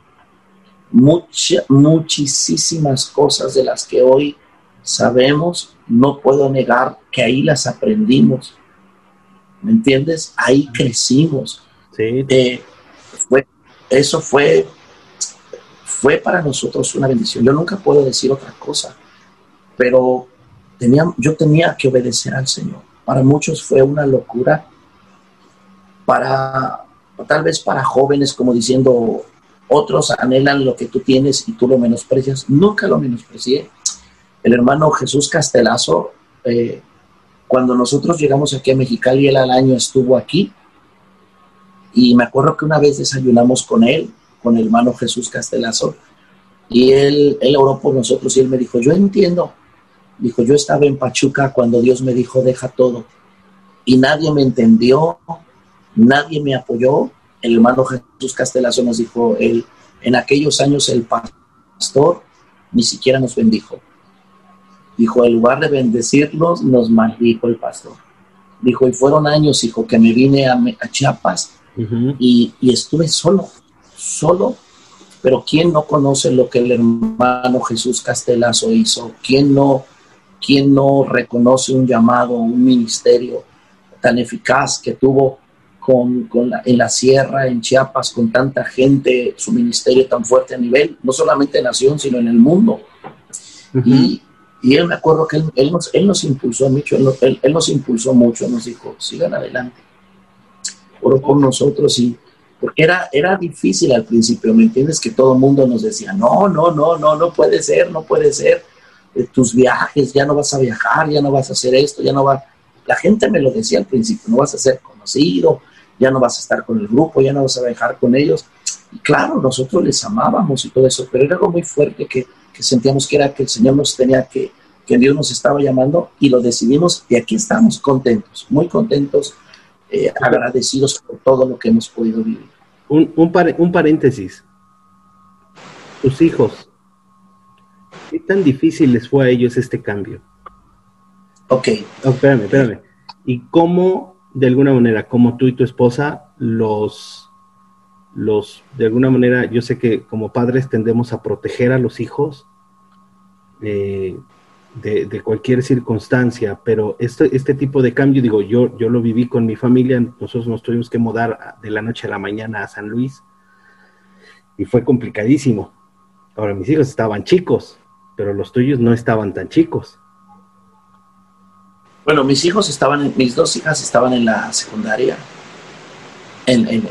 muchas, muchísimas cosas de las que hoy sabemos, no puedo negar que ahí las aprendimos. ¿Me entiendes? Ahí crecimos. Sí. Eh, fue, eso fue, fue para nosotros una bendición. Yo nunca puedo decir otra cosa, pero tenía, yo tenía que obedecer al Señor. Para muchos fue una locura, para tal vez para jóvenes como diciendo, otros anhelan lo que tú tienes y tú lo menosprecias. Nunca lo menosprecié. El hermano Jesús Castelazo, eh, cuando nosotros llegamos aquí a Mexicali, él al año estuvo aquí. Y me acuerdo que una vez desayunamos con él, con el hermano Jesús Castelazo, y él, él oró por nosotros y él me dijo, yo entiendo. Dijo, yo estaba en Pachuca cuando Dios me dijo, deja todo. Y nadie me entendió, nadie me apoyó, el hermano Jesús Castelazo nos dijo, él, en aquellos años el pastor ni siquiera nos bendijo. Dijo, en lugar de bendecirnos, nos maldijo el pastor. Dijo, y fueron años, hijo, que me vine a, Chiapas y, y, estuve solo, solo. Pero ¿quién no conoce lo que el hermano Jesús Castelazo hizo? ¿Quién no, quién no reconoce un llamado, un ministerio tan eficaz que tuvo con, en la sierra, en Chiapas, con tanta gente, su ministerio tan fuerte a nivel, no solamente en nación, sino en el mundo. y, y, él me acuerdo que él, nos, él nos, impulsó mucho, él, él, nos impulsó mucho, nos dijo, sigan adelante, oró por nosotros y porque era, era difícil al principio, ¿me entiendes? Que todo el mundo nos decía, no, no, no, no, no puede ser, no puede ser, eh, tus viajes, ya no vas a viajar, ya no vas a hacer esto, ya no va... La gente me lo decía al principio, no vas a ser conocido, ya no vas a estar con el grupo, ya no vas a viajar con ellos. Y claro, nosotros les amábamos y todo eso, pero era algo muy fuerte que, sentíamos que era que el Señor nos tenía que, que Dios nos estaba llamando y lo decidimos y aquí estamos contentos, muy contentos, eh, agradecidos por todo lo que hemos podido vivir. Un, un, paréntesis. Tus hijos, ¿qué tan difícil les fue a ellos este cambio? Ok. Oh, espérame, espérame. ¿Y cómo de alguna manera, como tú y tu esposa, los, los, de alguna manera, yo sé que como padres tendemos a proteger a los hijos eh, de, cualquier circunstancia, pero este, este tipo de cambio, digo, yo, yo lo viví con mi familia, nosotros nos tuvimos que mudar de la noche a la mañana a San Luis y fue complicadísimo. Ahora, mis hijos estaban chicos, pero los tuyos no estaban tan chicos. Bueno, mis hijos estaban, mis dos hijas estaban en la secundaria, en, en,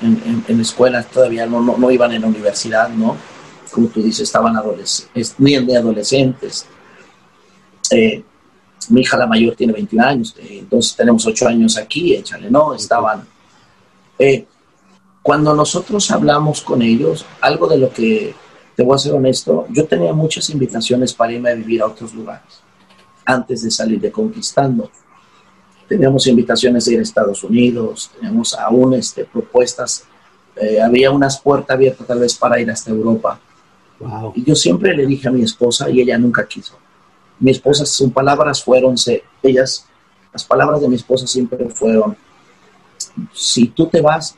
en, en escuela, todavía no, no, iban en la universidad, ¿no? Como tú dices, estaban adolescentes, ni de adolescentes. Eh, mi hija la mayor tiene 21 años, eh, entonces tenemos 8 años aquí, échale, ¿no? Estaban... Eh, cuando nosotros hablamos con ellos, algo de lo que, te voy a ser honesto, yo tenía muchas invitaciones para irme a vivir a otros lugares antes de salir de Conquistando. Teníamos invitaciones de ir a Estados Unidos, teníamos aún este, propuestas, eh, había unas puertas abiertas tal vez para ir hasta Europa. Y yo siempre le dije a mi esposa y ella nunca quiso. Mi esposa, sus palabras fueron, ellas, las palabras de mi esposa siempre fueron, si tú te vas,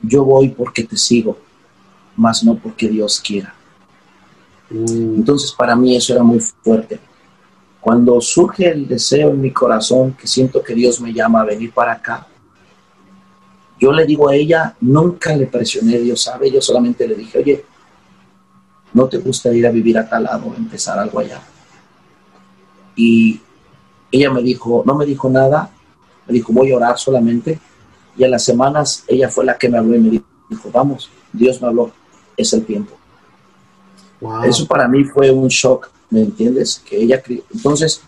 yo voy porque te sigo, más no porque Dios quiera. Mm. Entonces para mí eso era muy fuerte cuando surge el deseo en mi corazón, que siento que Dios me llama a venir para acá, yo le digo a ella, nunca le presioné, Dios sabe, yo solamente le dije, oye, ¿no te gusta ir a vivir a tal lado, empezar algo allá? Y ella me dijo, no me dijo nada, me dijo, voy a orar solamente. Y a las semanas ella fue la que me habló y me dijo, vamos, Dios me habló, es el tiempo. Eso para mí fue un shock ¿me entiendes? Que ella, entonces,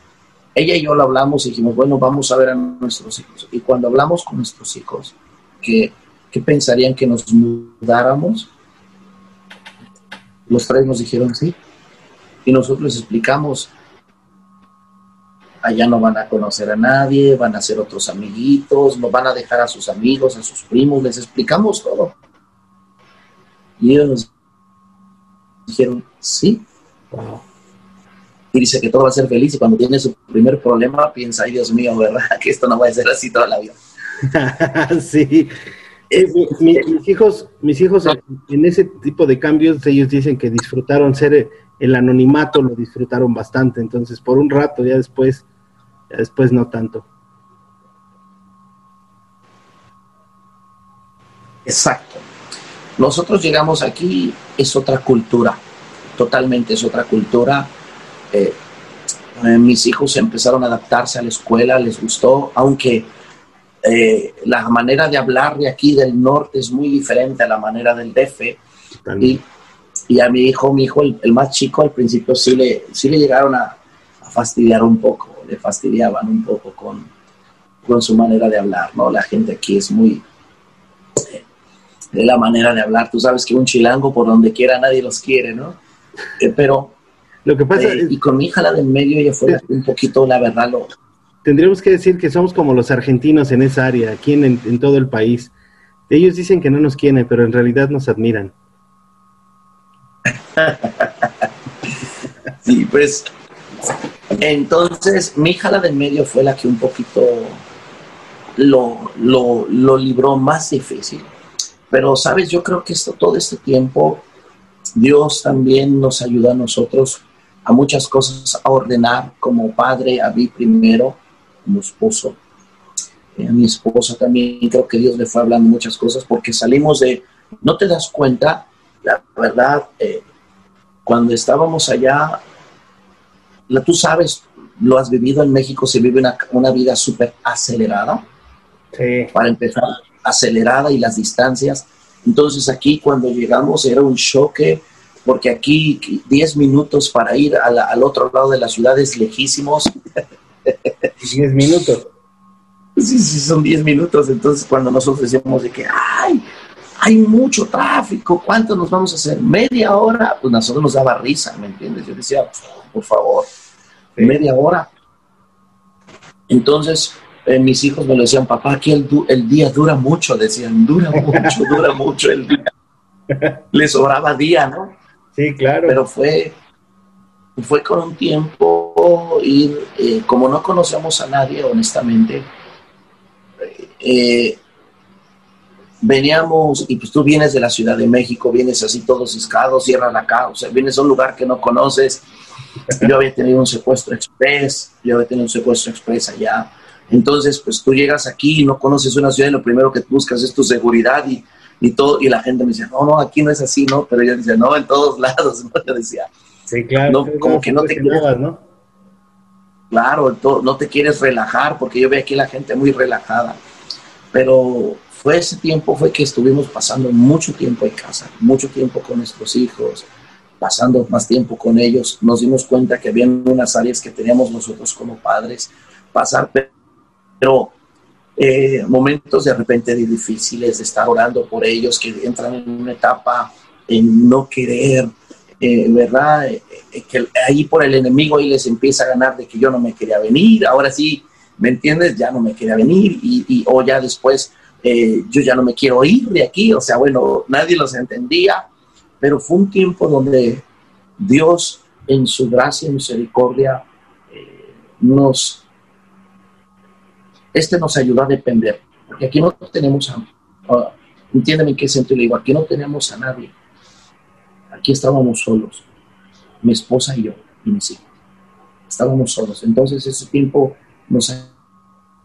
ella y yo lo hablamos y dijimos, bueno, vamos a ver a nuestros hijos. Y cuando hablamos con nuestros hijos, ¿qué, qué pensarían que nos mudáramos? Los tres nos dijeron sí. Y nosotros les explicamos, allá no van a conocer a nadie, van a ser otros amiguitos, no van a dejar a sus amigos, a sus primos, les explicamos todo. Y ellos nos dijeron, sí. Dice que todo va a ser feliz y cuando tiene su primer problema piensa, ay Dios mío, ¿verdad? Que esto no va a ser así toda la vida. sí. Eh, mis hijos, mis hijos en, ese tipo de cambios, ellos dicen que disfrutaron ser el anonimato, lo disfrutaron bastante, entonces por un rato, ya después, ya después no tanto. Exacto. nosotros llegamos aquí, es otra cultura, totalmente es otra cultura. Eh, eh, mis hijos empezaron a adaptarse a la escuela, les gustó, aunque eh, la manera de hablar de aquí del norte es muy diferente a la manera del DF. Y, y, a mi hijo, mi hijo, el, más chico, al principio sí le, sí le llegaron a, a, fastidiar un poco, le fastidiaban un poco con, con su manera de hablar, ¿no? La gente aquí es muy... Eh, de la manera de hablar, tú sabes que un chilango por donde quiera nadie los quiere, ¿no? pero lo que pasa eh, y con mi hija la del medio ella fue un poquito, la verdad, lo... Tendríamos que decir que somos como los argentinos en esa área, aquí en, en todo el país. Ellos dicen que no nos quieren, pero en realidad nos admiran. sí, pues entonces mi hija la del medio fue la que un poquito lo, lo, lo libró más difícil. Pero, sabes, yo creo que esto, todo este tiempo Dios también nos ayuda a nosotros a muchas cosas a ordenar como padre, a mí primero, como esposo. a mi esposa también creo que Dios le fue hablando muchas cosas porque salimos de, no te das cuenta, la verdad, eh, cuando estábamos allá, la, tú sabes, lo has vivido en México, se vive una, una vida súper acelerada. Sí. Para empezar, acelerada y las distancias. Entonces aquí cuando llegamos era un choque porque aquí 10 minutos para ir al otro lado de la ciudad es lejísimos. 10 minutos. Sí, sí, son 10 minutos. Entonces cuando nosotros decíamos de que, ay, hay mucho tráfico, ¿cuánto nos vamos a hacer? ¿Media hora? Pues nosotros nos daba risa, ¿me entiendes? Yo decía, por favor, media hora. Entonces, eh, mis hijos me lo decían, papá, aquí el, el día dura mucho, decían, dura mucho, dura mucho el día. Les sobraba día, ¿no? Sí, claro. Pero fue, fue con un tiempo y eh, como no conocemos a nadie, honestamente, eh, veníamos, y pues tú vienes de la Ciudad de México, vienes así todo ciscado, cierras la sea, vienes a un lugar que no conoces. Yo había tenido un secuestro express, yo había tenido un secuestro express allá entonces, pues tú llegas aquí y no conoces una ciudad y lo primero que buscas es tu seguridad y, y todo, y la gente me dice, no, no, aquí no es así, ¿no? Pero yo decía, no, en todos lados, ¿no? Yo decía, sí, claro, no, como que no te quieres, ¿no? Claro, no te quieres relajar, porque yo veo aquí la gente muy relajada, pero fue ese tiempo, fue que estuvimos pasando mucho tiempo en casa, mucho tiempo con nuestros hijos, pasando más tiempo con ellos, nos dimos cuenta que había unas áreas que teníamos nosotros como padres, pasar pero eh, momentos de repente difíciles de estar orando por ellos, que entran en una etapa en no querer, eh, ¿verdad? Eh, que ahí por el enemigo ahí les empieza a ganar de que yo no me quería venir, ahora sí, ¿me entiendes? Ya no me quería venir y, o ya después yo ya no me quiero ir de aquí, o sea, bueno, nadie los entendía, pero fue un tiempo donde Dios en su gracia y misericordia nos este nos ayudó a depender, porque aquí no tenemos a, entiéndeme en qué sentido le digo, aquí no tenemos a nadie, aquí estábamos solos, mi esposa y yo y mis hijos, estábamos solos, entonces ese tiempo nos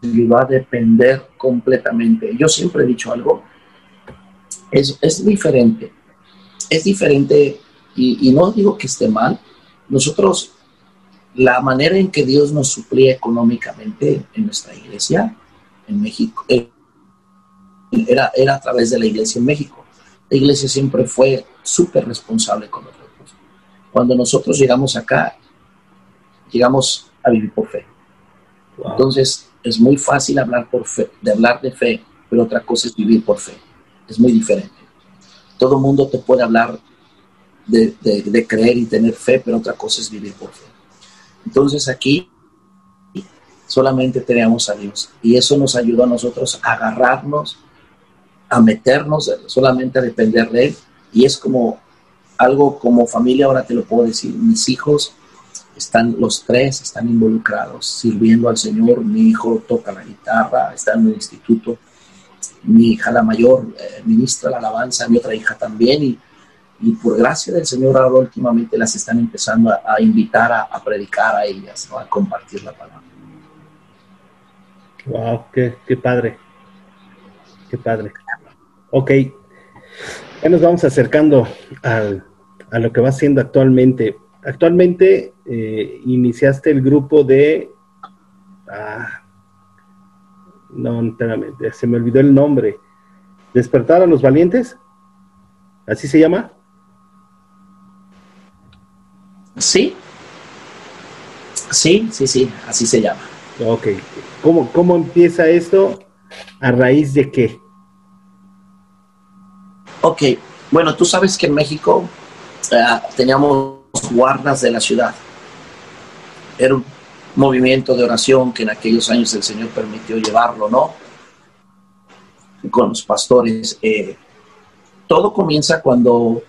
ayudó a depender completamente. Yo siempre he dicho algo, es, es diferente, es diferente y no digo que esté mal, nosotros la manera en que Dios nos suplía económicamente en nuestra iglesia en México eh, era, era a través de la iglesia en México. La iglesia siempre fue súper responsable con nosotros. Cuando nosotros llegamos acá, llegamos a vivir por fe. Entonces, es muy fácil hablar, por fe, de hablar de fe, pero otra cosa es vivir por fe. Es muy diferente. Todo mundo te puede hablar de, de creer y tener fe, pero otra cosa es vivir por fe. Entonces aquí solamente teníamos a Dios. Y eso nos ayudó a nosotros a agarrarnos, a meternos, solamente a depender de Él. Y es como algo como familia, ahora te lo puedo decir, mis hijos están, los tres están involucrados, sirviendo al Señor, mi hijo toca la guitarra, está en el instituto, mi hija la mayor eh, ministra la alabanza, mi otra hija también y y por gracia del Señor ahora últimamente las están empezando a, invitar a, predicar a ellas, a compartir la palabra. Wow, qué, padre, qué padre. Ok, Ya nos vamos acercando a lo que va siendo actualmente. Actualmente eh, iniciaste el grupo de... Ah, no, enteramente, se me olvidó el nombre. ¿Despertar a los valientes? ¿Así se llama? Sí. Sí, sí, sí, así se llama. Ok. ¿Cómo, cómo empieza esto? ¿A raíz de qué? Ok, bueno, tú sabes que en México eh, teníamos guardas de la ciudad. Era un movimiento de oración que en aquellos años el Señor permitió llevarlo, ¿no? Con los pastores. Eh, todo comienza cuando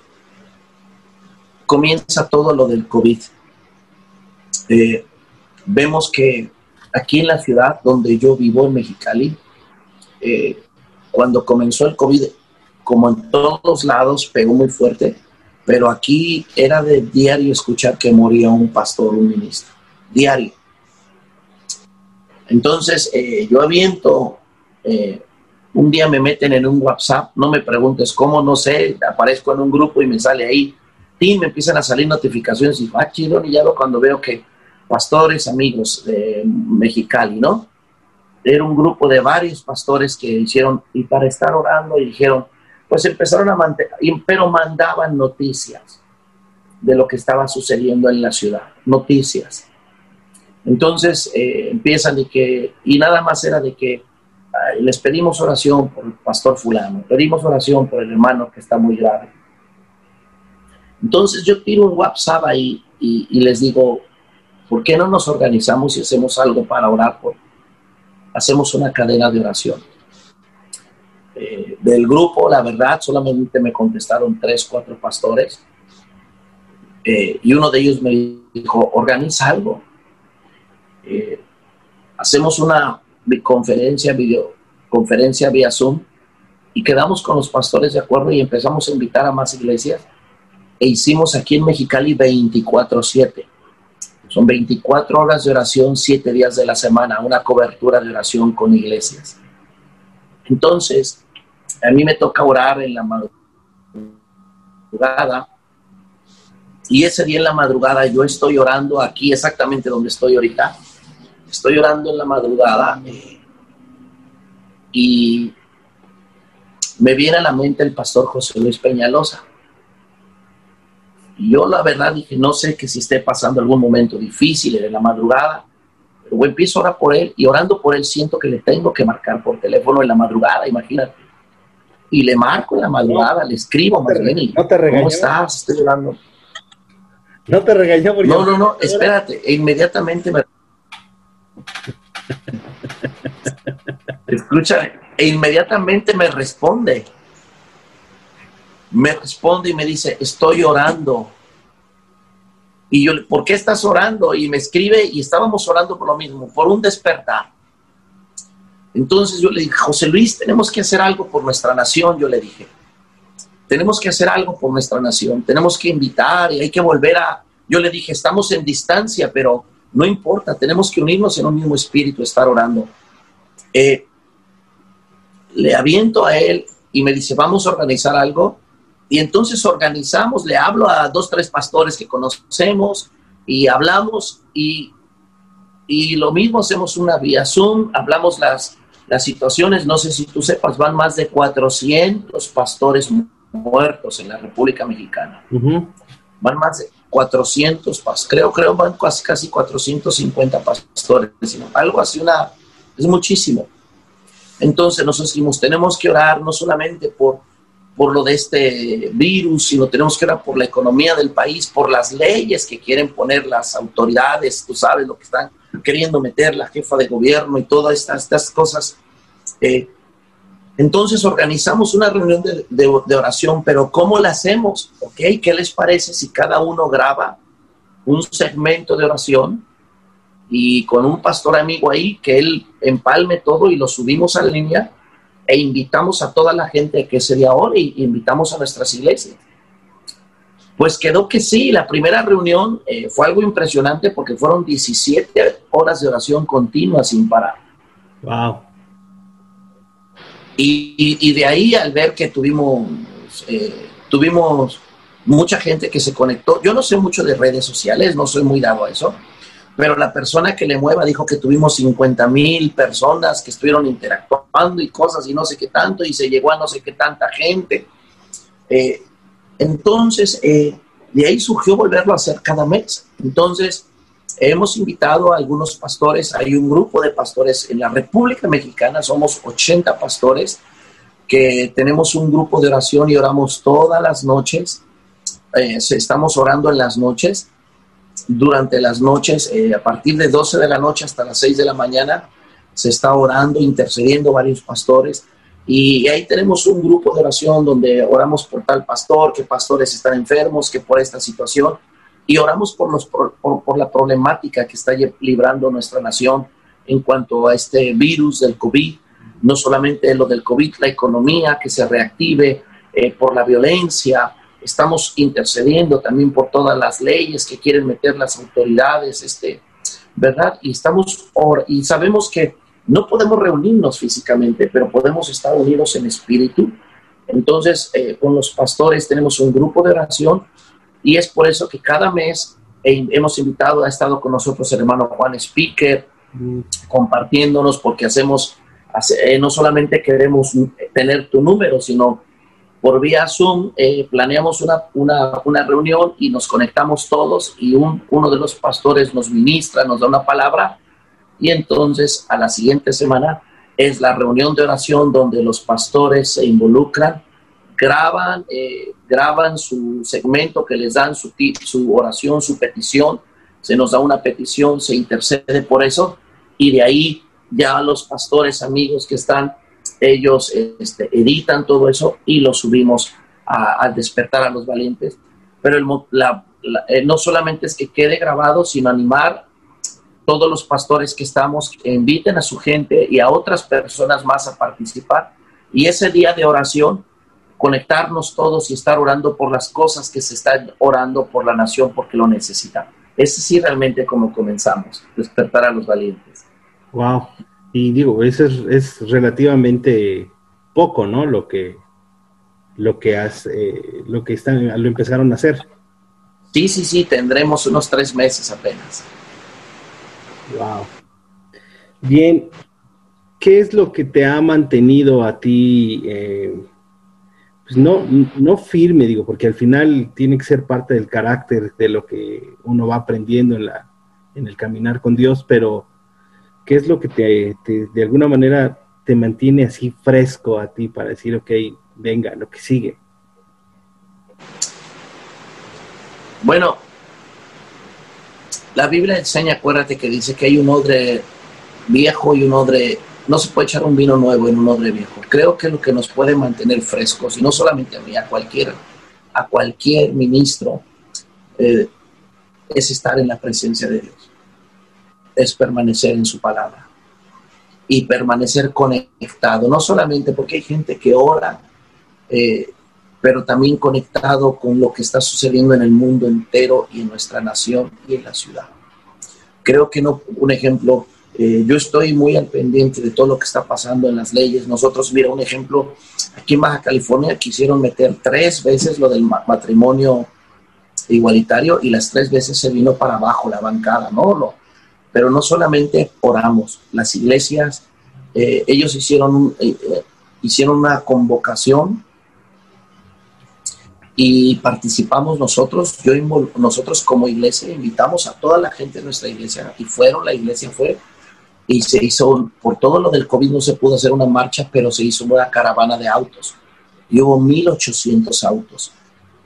comienza todo lo del COVID. Eh, vemos que aquí en la ciudad donde yo vivo, en Mexicali, cuando comenzó el COVID, como en todos lados, pegó muy fuerte, pero aquí era de diario escuchar que moría un pastor, un ministro, diario. Entonces, eh, yo aviento, eh, un día me meten en un WhatsApp, no me preguntes cómo, no sé, aparezco en un grupo y me sale ahí, me empiezan a salir notificaciones y ah, chido, y ya cuando veo que pastores, amigos de Mexicali, ¿no? Era un grupo de varios pastores que hicieron, y para estar orando, dijeron, pues empezaron a mantener, pero mandaban noticias de lo que estaba sucediendo en la ciudad, noticias. Entonces eh, empiezan y que, y nada más era de que les pedimos oración por el pastor fulano, pedimos oración por el hermano que está muy grave. Entonces yo tiro un WhatsApp ahí y, les digo, ¿por qué no nos organizamos y hacemos algo para orar por? Hacemos una cadena de oración eh, del grupo, la verdad, solamente me contestaron tres, cuatro pastores. Eh, y uno de ellos me dijo, organiza algo. Eh, hacemos una conferencia, videoconferencia vía Zoom y quedamos con los pastores de acuerdo y empezamos a invitar a más iglesias e hicimos aquí en Mexicali 24/7. Son 24 horas de oración, 7 días de la semana, una cobertura de oración con iglesias. Entonces, a mí me toca orar en la madrugada y ese día en la madrugada yo estoy orando aquí exactamente donde estoy ahorita. Estoy orando en la madrugada y me viene a la mente el pastor José Luis Peñalosa. Y yo la verdad dije, no sé que si esté pasando algún momento difícil en la madrugada, o empiezo a orar por él y orando por él siento que le tengo que marcar por teléfono en la madrugada, imagínate. Y le marco en la madrugada, le escribo más bien no te ¿cómo estás? Estoy orando. No te regañó porque No, no, no, espérate, e inmediatamente me... Escucha, e inmediatamente me responde. Me responde y me dice, estoy orando y yo, ¿por qué estás orando? Y me escribe y estábamos orando por lo mismo, por un despertar. Entonces yo le dije, José Luis, tenemos que hacer algo por nuestra nación, yo le dije. Tenemos que hacer algo por nuestra nación, tenemos que invitar y hay que volver a... Yo le dije, estamos en distancia, pero no importa, tenemos que unirnos en un mismo espíritu, estar orando. Eh, le aviento a él y me dice, vamos a organizar algo. Y entonces organizamos, le hablo a dos, tres pastores que conocemos y hablamos y, y lo mismo hacemos una vía Zoom, hablamos las, las situaciones, no sé si tú sepas, van más de 400 pastores muertos en la República Mexicana. Van más de 400, creo, creo, van casi, casi 450 pastores, algo así, una, es muchísimo. Entonces nosotros dijimos, tenemos que orar no solamente por por lo de este virus, sino tenemos que orar por la economía del país, por las leyes que quieren poner las autoridades, tú sabes lo que están queriendo meter la jefa de gobierno y todas estas, estas cosas. Eh, entonces organizamos una reunión de, de, oración, pero ¿cómo la hacemos? ¿Ok? ¿Qué les parece si cada uno graba un segmento de oración y con un pastor amigo ahí, que él empalme todo y lo subimos a la línea? E invitamos a toda la gente que día ore y invitamos a nuestras iglesias. Pues quedó que sí, la primera reunión eh, fue algo impresionante porque fueron 17 horas de oración continua sin parar. Wow. Y, y, de ahí al ver que tuvimos eh, tuvimos mucha gente que se conectó. Yo no sé mucho de redes sociales, no soy muy dado a eso, pero la persona que le mueva dijo que tuvimos 50 mil personas que estuvieron interactuando y cosas y no sé qué tanto, y se llegó a no sé qué tanta gente. Eh, entonces, eh, de ahí surgió volverlo a hacer cada mes. Entonces, hemos invitado a algunos pastores, hay un grupo de pastores en la República Mexicana, somos 80 pastores, que tenemos un grupo de oración y oramos todas las noches. Eh, estamos orando en las noches durante las noches, eh, a partir de 12 de la noche hasta las 6 de la mañana, se está orando, intercediendo varios pastores. Y ahí tenemos un grupo de oración donde oramos por tal pastor, que pastores están enfermos, que por esta situación, y oramos por, los, por, por la problemática que está librando nuestra nación en cuanto a este virus del COVID, no solamente lo del COVID, la economía que se reactive eh, por la violencia, estamos intercediendo también por todas las leyes que quieren meter las autoridades, este, ¿verdad? Y estamos, y sabemos que no podemos reunirnos físicamente, pero podemos estar unidos en espíritu. Entonces, eh, con los pastores tenemos un grupo de oración y es por eso que cada mes hemos invitado, ha estado con nosotros el hermano Juan Speaker, mm. compartiéndonos porque hacemos, eh, no solamente queremos tener tu número, sino por vía Zoom eh, planeamos una, una, una, reunión y nos conectamos todos y un, uno de los pastores nos ministra, nos da una palabra y entonces a la siguiente semana es la reunión de oración donde los pastores se involucran, graban, eh, graban su segmento que les dan su, su oración, su petición, se nos da una petición, se intercede por eso y de ahí ya los pastores amigos que están ellos este, editan todo eso y lo subimos al despertar a los valientes. Pero el, eh, no solamente es que quede grabado, sino animar todos los pastores que estamos, que inviten a su gente y a otras personas más a participar. Y ese día de oración, conectarnos todos y estar orando por las cosas que se están orando por la nación porque lo necesitan. Ese sí realmente como comenzamos, despertar a los valientes. Wow. Y digo, eso es, relativamente poco, ¿no? Lo que, lo que, hace, lo que están, lo empezaron a hacer. Sí, sí, sí, tendremos unos tres meses apenas. Wow. Bien, ¿qué es lo que te ha mantenido a ti, eh, pues no, no firme, digo, porque al final tiene que ser parte del carácter de lo que uno va aprendiendo en, la, en el caminar con Dios, pero ¿qué es lo que te, de alguna manera te mantiene así fresco a ti para decir, ok, venga, lo que sigue? Bueno, la Biblia enseña, acuérdate que dice que hay un odre viejo y un odre, no se puede echar un vino nuevo en un odre viejo. Creo que lo que nos puede mantener frescos, y no solamente a mí, a cualquier, a cualquier ministro, eh, es estar en la presencia de Dios es permanecer en su palabra y permanecer conectado, no solamente porque hay gente que ora, eh, pero también conectado con lo que está sucediendo en el mundo entero y en nuestra nación y en la ciudad. Creo que no, un ejemplo, eh, yo estoy muy al pendiente de todo lo que está pasando en las leyes. Nosotros, mira, un ejemplo, aquí en Baja California quisieron meter tres veces lo del matrimonio igualitario y las tres veces se vino para abajo la bancada, ¿no? Pero no solamente oramos, las iglesias, eh, ellos hicieron, eh, eh, hicieron una convocación y participamos nosotros, yo nosotros como iglesia invitamos a toda la gente de nuestra iglesia y fueron, la iglesia fue y se hizo, por todo lo del COVID no se pudo hacer una marcha, pero se hizo una caravana de autos y hubo 1.800 autos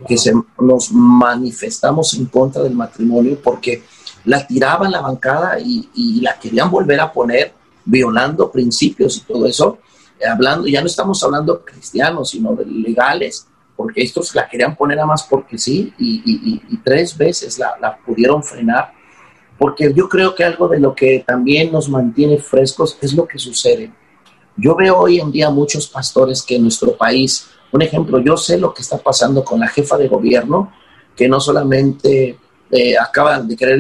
que se, nos manifestamos en contra del matrimonio porque la tiraban la bancada y, la querían volver a poner, violando principios y todo eso. Eh, hablando, ya no estamos hablando cristianos, sino de legales, porque estos la querían poner a más porque sí, y, tres veces la, pudieron frenar, porque yo creo que algo de lo que también nos mantiene frescos es lo que sucede. Yo veo hoy en día muchos pastores que en nuestro país, un ejemplo, yo sé lo que está pasando con la jefa de gobierno, que no solamente eh, acaban de querer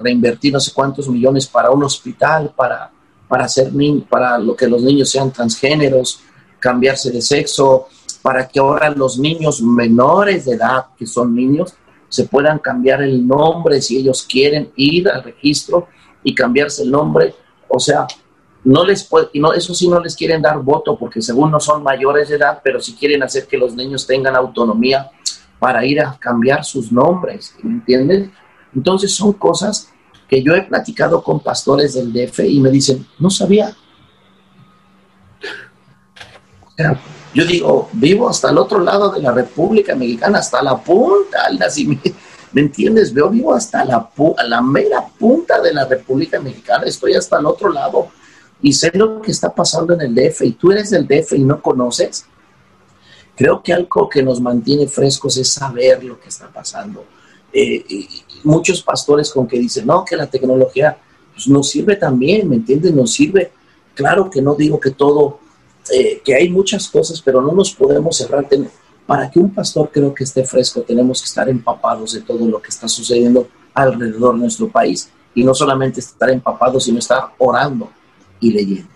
reinvertir no sé cuántos millones para un hospital, para, para, hacer para lo que los niños sean transgéneros, cambiarse de sexo, para que ahora los niños menores de edad, que son niños, se puedan cambiar el nombre si ellos quieren ir al registro y cambiarse el nombre. O sea, no les puede, y no, eso sí no les quieren dar voto porque según no son mayores de edad, pero sí quieren hacer que los niños tengan autonomía para ir a cambiar sus nombres, ¿me entiendes? Entonces son cosas que yo he platicado con pastores del DF y me dicen, no sabía. yo digo, vivo hasta el otro lado de la República Mexicana, hasta la punta al. ¿Me entiendes? Veo vivo hasta la, la mera punta de la República Mexicana, estoy hasta el otro lado y sé lo que está pasando en el DF y tú eres del DF y no conoces. Creo que algo que nos mantiene frescos es saber lo que está pasando. Eh, muchos pastores con que dicen, no, que la tecnología pues, nos sirve también, ¿me entiendes? Nos sirve. Claro que no digo que todo, eh, que hay muchas cosas, pero no nos podemos cerrar. Para que un pastor creo que esté fresco, tenemos que estar empapados de todo lo que está sucediendo alrededor de nuestro país. Y no solamente estar empapados, sino estar orando y leyendo.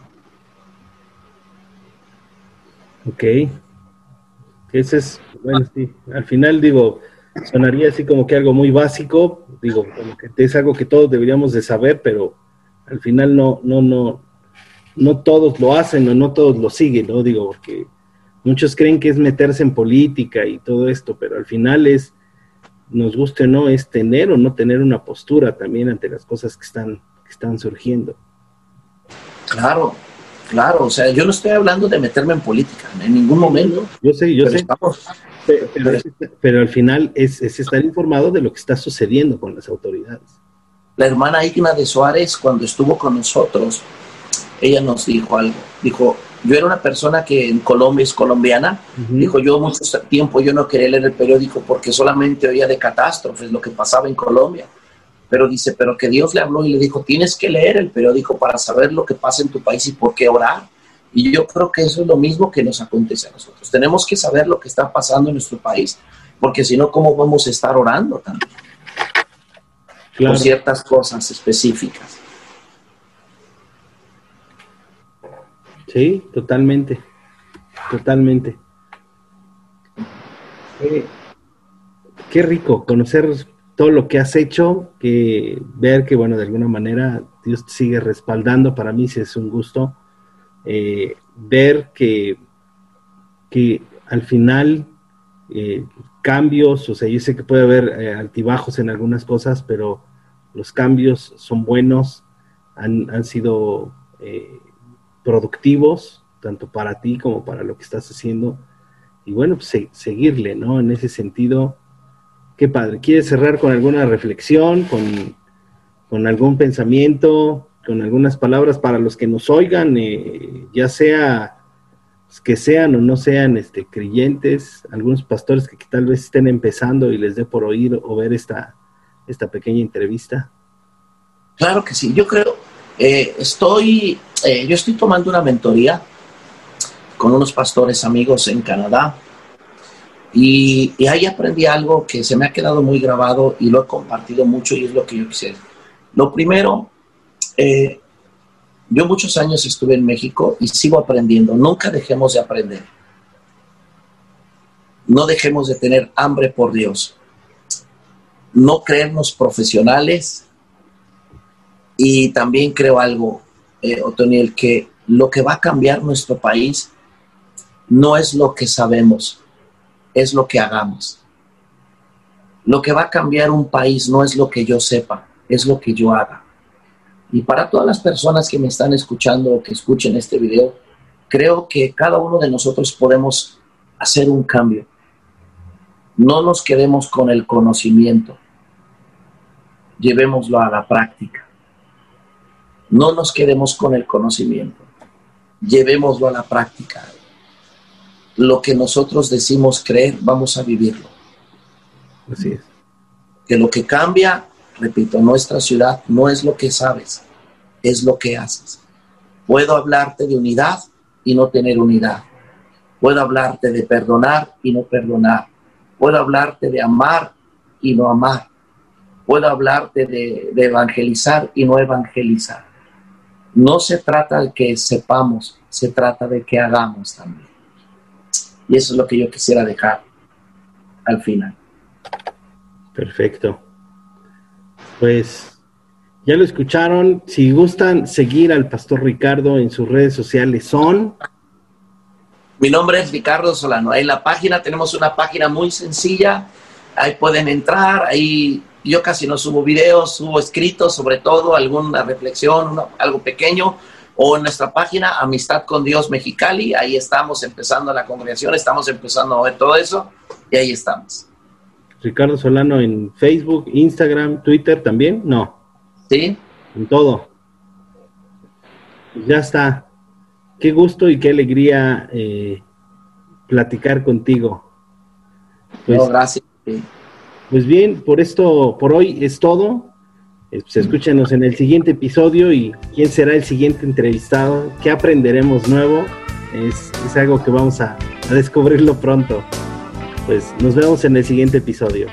Ok. Ese es, bueno, sí, al final digo, sonaría así como que algo muy básico, digo, como que es algo que todos deberíamos de saber, pero al final no, no, no, no todos lo hacen o no todos lo siguen, ¿no? Digo, porque muchos creen que es meterse en política y todo esto, pero al final es, nos guste o no, es tener o no tener una postura también ante las cosas que están, que están surgiendo. Claro, claro, o sea, yo no estoy hablando de meterme en política en ningún momento. Yo sé, yo sé. Pero, al final es, estar informado de lo que está sucediendo con las autoridades. La hermana Igna de Suárez, cuando estuvo con nosotros, ella nos dijo algo. Dijo, yo era una persona que en Colombia es colombiana. Dijo, yo mucho tiempo yo no quería leer el periódico porque solamente oía de catástrofes, lo que pasaba en Colombia pero dice, pero que Dios le habló y le dijo, tienes que leer el periódico para saber lo que pasa en tu país y por qué orar. Y yo creo que eso es lo mismo que nos acontece a nosotros. Tenemos que saber lo que está pasando en nuestro país, porque si no, ¿cómo vamos a estar orando también? Por ciertas cosas específicas. Sí, totalmente, totalmente. qué rico conocer todo lo que has hecho, que ver que, bueno, de alguna manera Dios te sigue respaldando, para mí sí es un gusto eh, ver que, que al final eh, cambios, o sea, yo sé que puede haber eh, altibajos en algunas cosas, pero los cambios son buenos, han, han sido productivos, tanto para ti como para lo que estás haciendo, y bueno, pues seguirle, ¿no? En ese sentido, Qué padre. ¿Quieres cerrar con alguna reflexión, con, algún pensamiento, con algunas palabras para los que nos oigan, eh, ya sea pues, que sean o no sean este, creyentes, algunos pastores que, tal vez estén empezando y les dé por oír o ver esta, esta pequeña entrevista? Claro que sí, yo creo, eh, estoy, eh, yo estoy tomando una mentoría con unos pastores amigos en Canadá y, ahí aprendí algo que se me ha quedado muy grabado y lo he compartido mucho y es lo que yo quisiera. Lo primero, eh, yo muchos años estuve en México y sigo aprendiendo. Nunca dejemos de aprender. No dejemos de tener hambre por Dios. No creernos profesionales. Y también creo algo, eh, Otoniel, que lo que va a cambiar nuestro país no es lo que sabemos, es lo que hagamos. Lo que va a cambiar un país no es lo que yo sepa, es lo que yo haga. Y para todas las personas que me están escuchando o que escuchen este video, creo que cada uno de nosotros podemos hacer un cambio. No nos quedemos con el conocimiento, llevémoslo a la práctica. No nos quedemos con el conocimiento, llevémoslo a la práctica lo que nosotros decimos creer, vamos a vivirlo. Así es. Que lo que cambia, repito, nuestra ciudad no es lo que sabes, es lo que haces. Puedo hablarte de unidad y no tener unidad. Puedo hablarte de perdonar y no perdonar. Puedo hablarte de amar y no amar. Puedo hablarte de, evangelizar y no evangelizar. No se trata de que sepamos, se trata de que hagamos también. Y eso es lo que yo quisiera dejar al final. Perfecto. Pues ya lo escucharon. Si gustan seguir al pastor Ricardo en sus redes sociales son... Mi nombre es Ricardo Solano. En la página tenemos una página muy sencilla. Ahí pueden entrar. Ahí yo casi no subo videos, subo escritos, sobre todo alguna reflexión, algo pequeño. O en nuestra página Amistad con Dios Mexicali. Ahí estamos empezando la congregación, estamos empezando a ver todo eso y ahí estamos. Ricardo Solano en Facebook, Instagram, Twitter también, no. Sí. En todo. Ya está. Qué gusto y qué alegría eh, platicar contigo. Pues, no, gracias. Pues bien, por esto, por hoy es todo. Eh, pues escúchenos en el siguiente episodio y quién será el siguiente entrevistado, qué aprenderemos nuevo. Es, algo que vamos a descubrirlo pronto. Pues nos vemos en el siguiente episodio.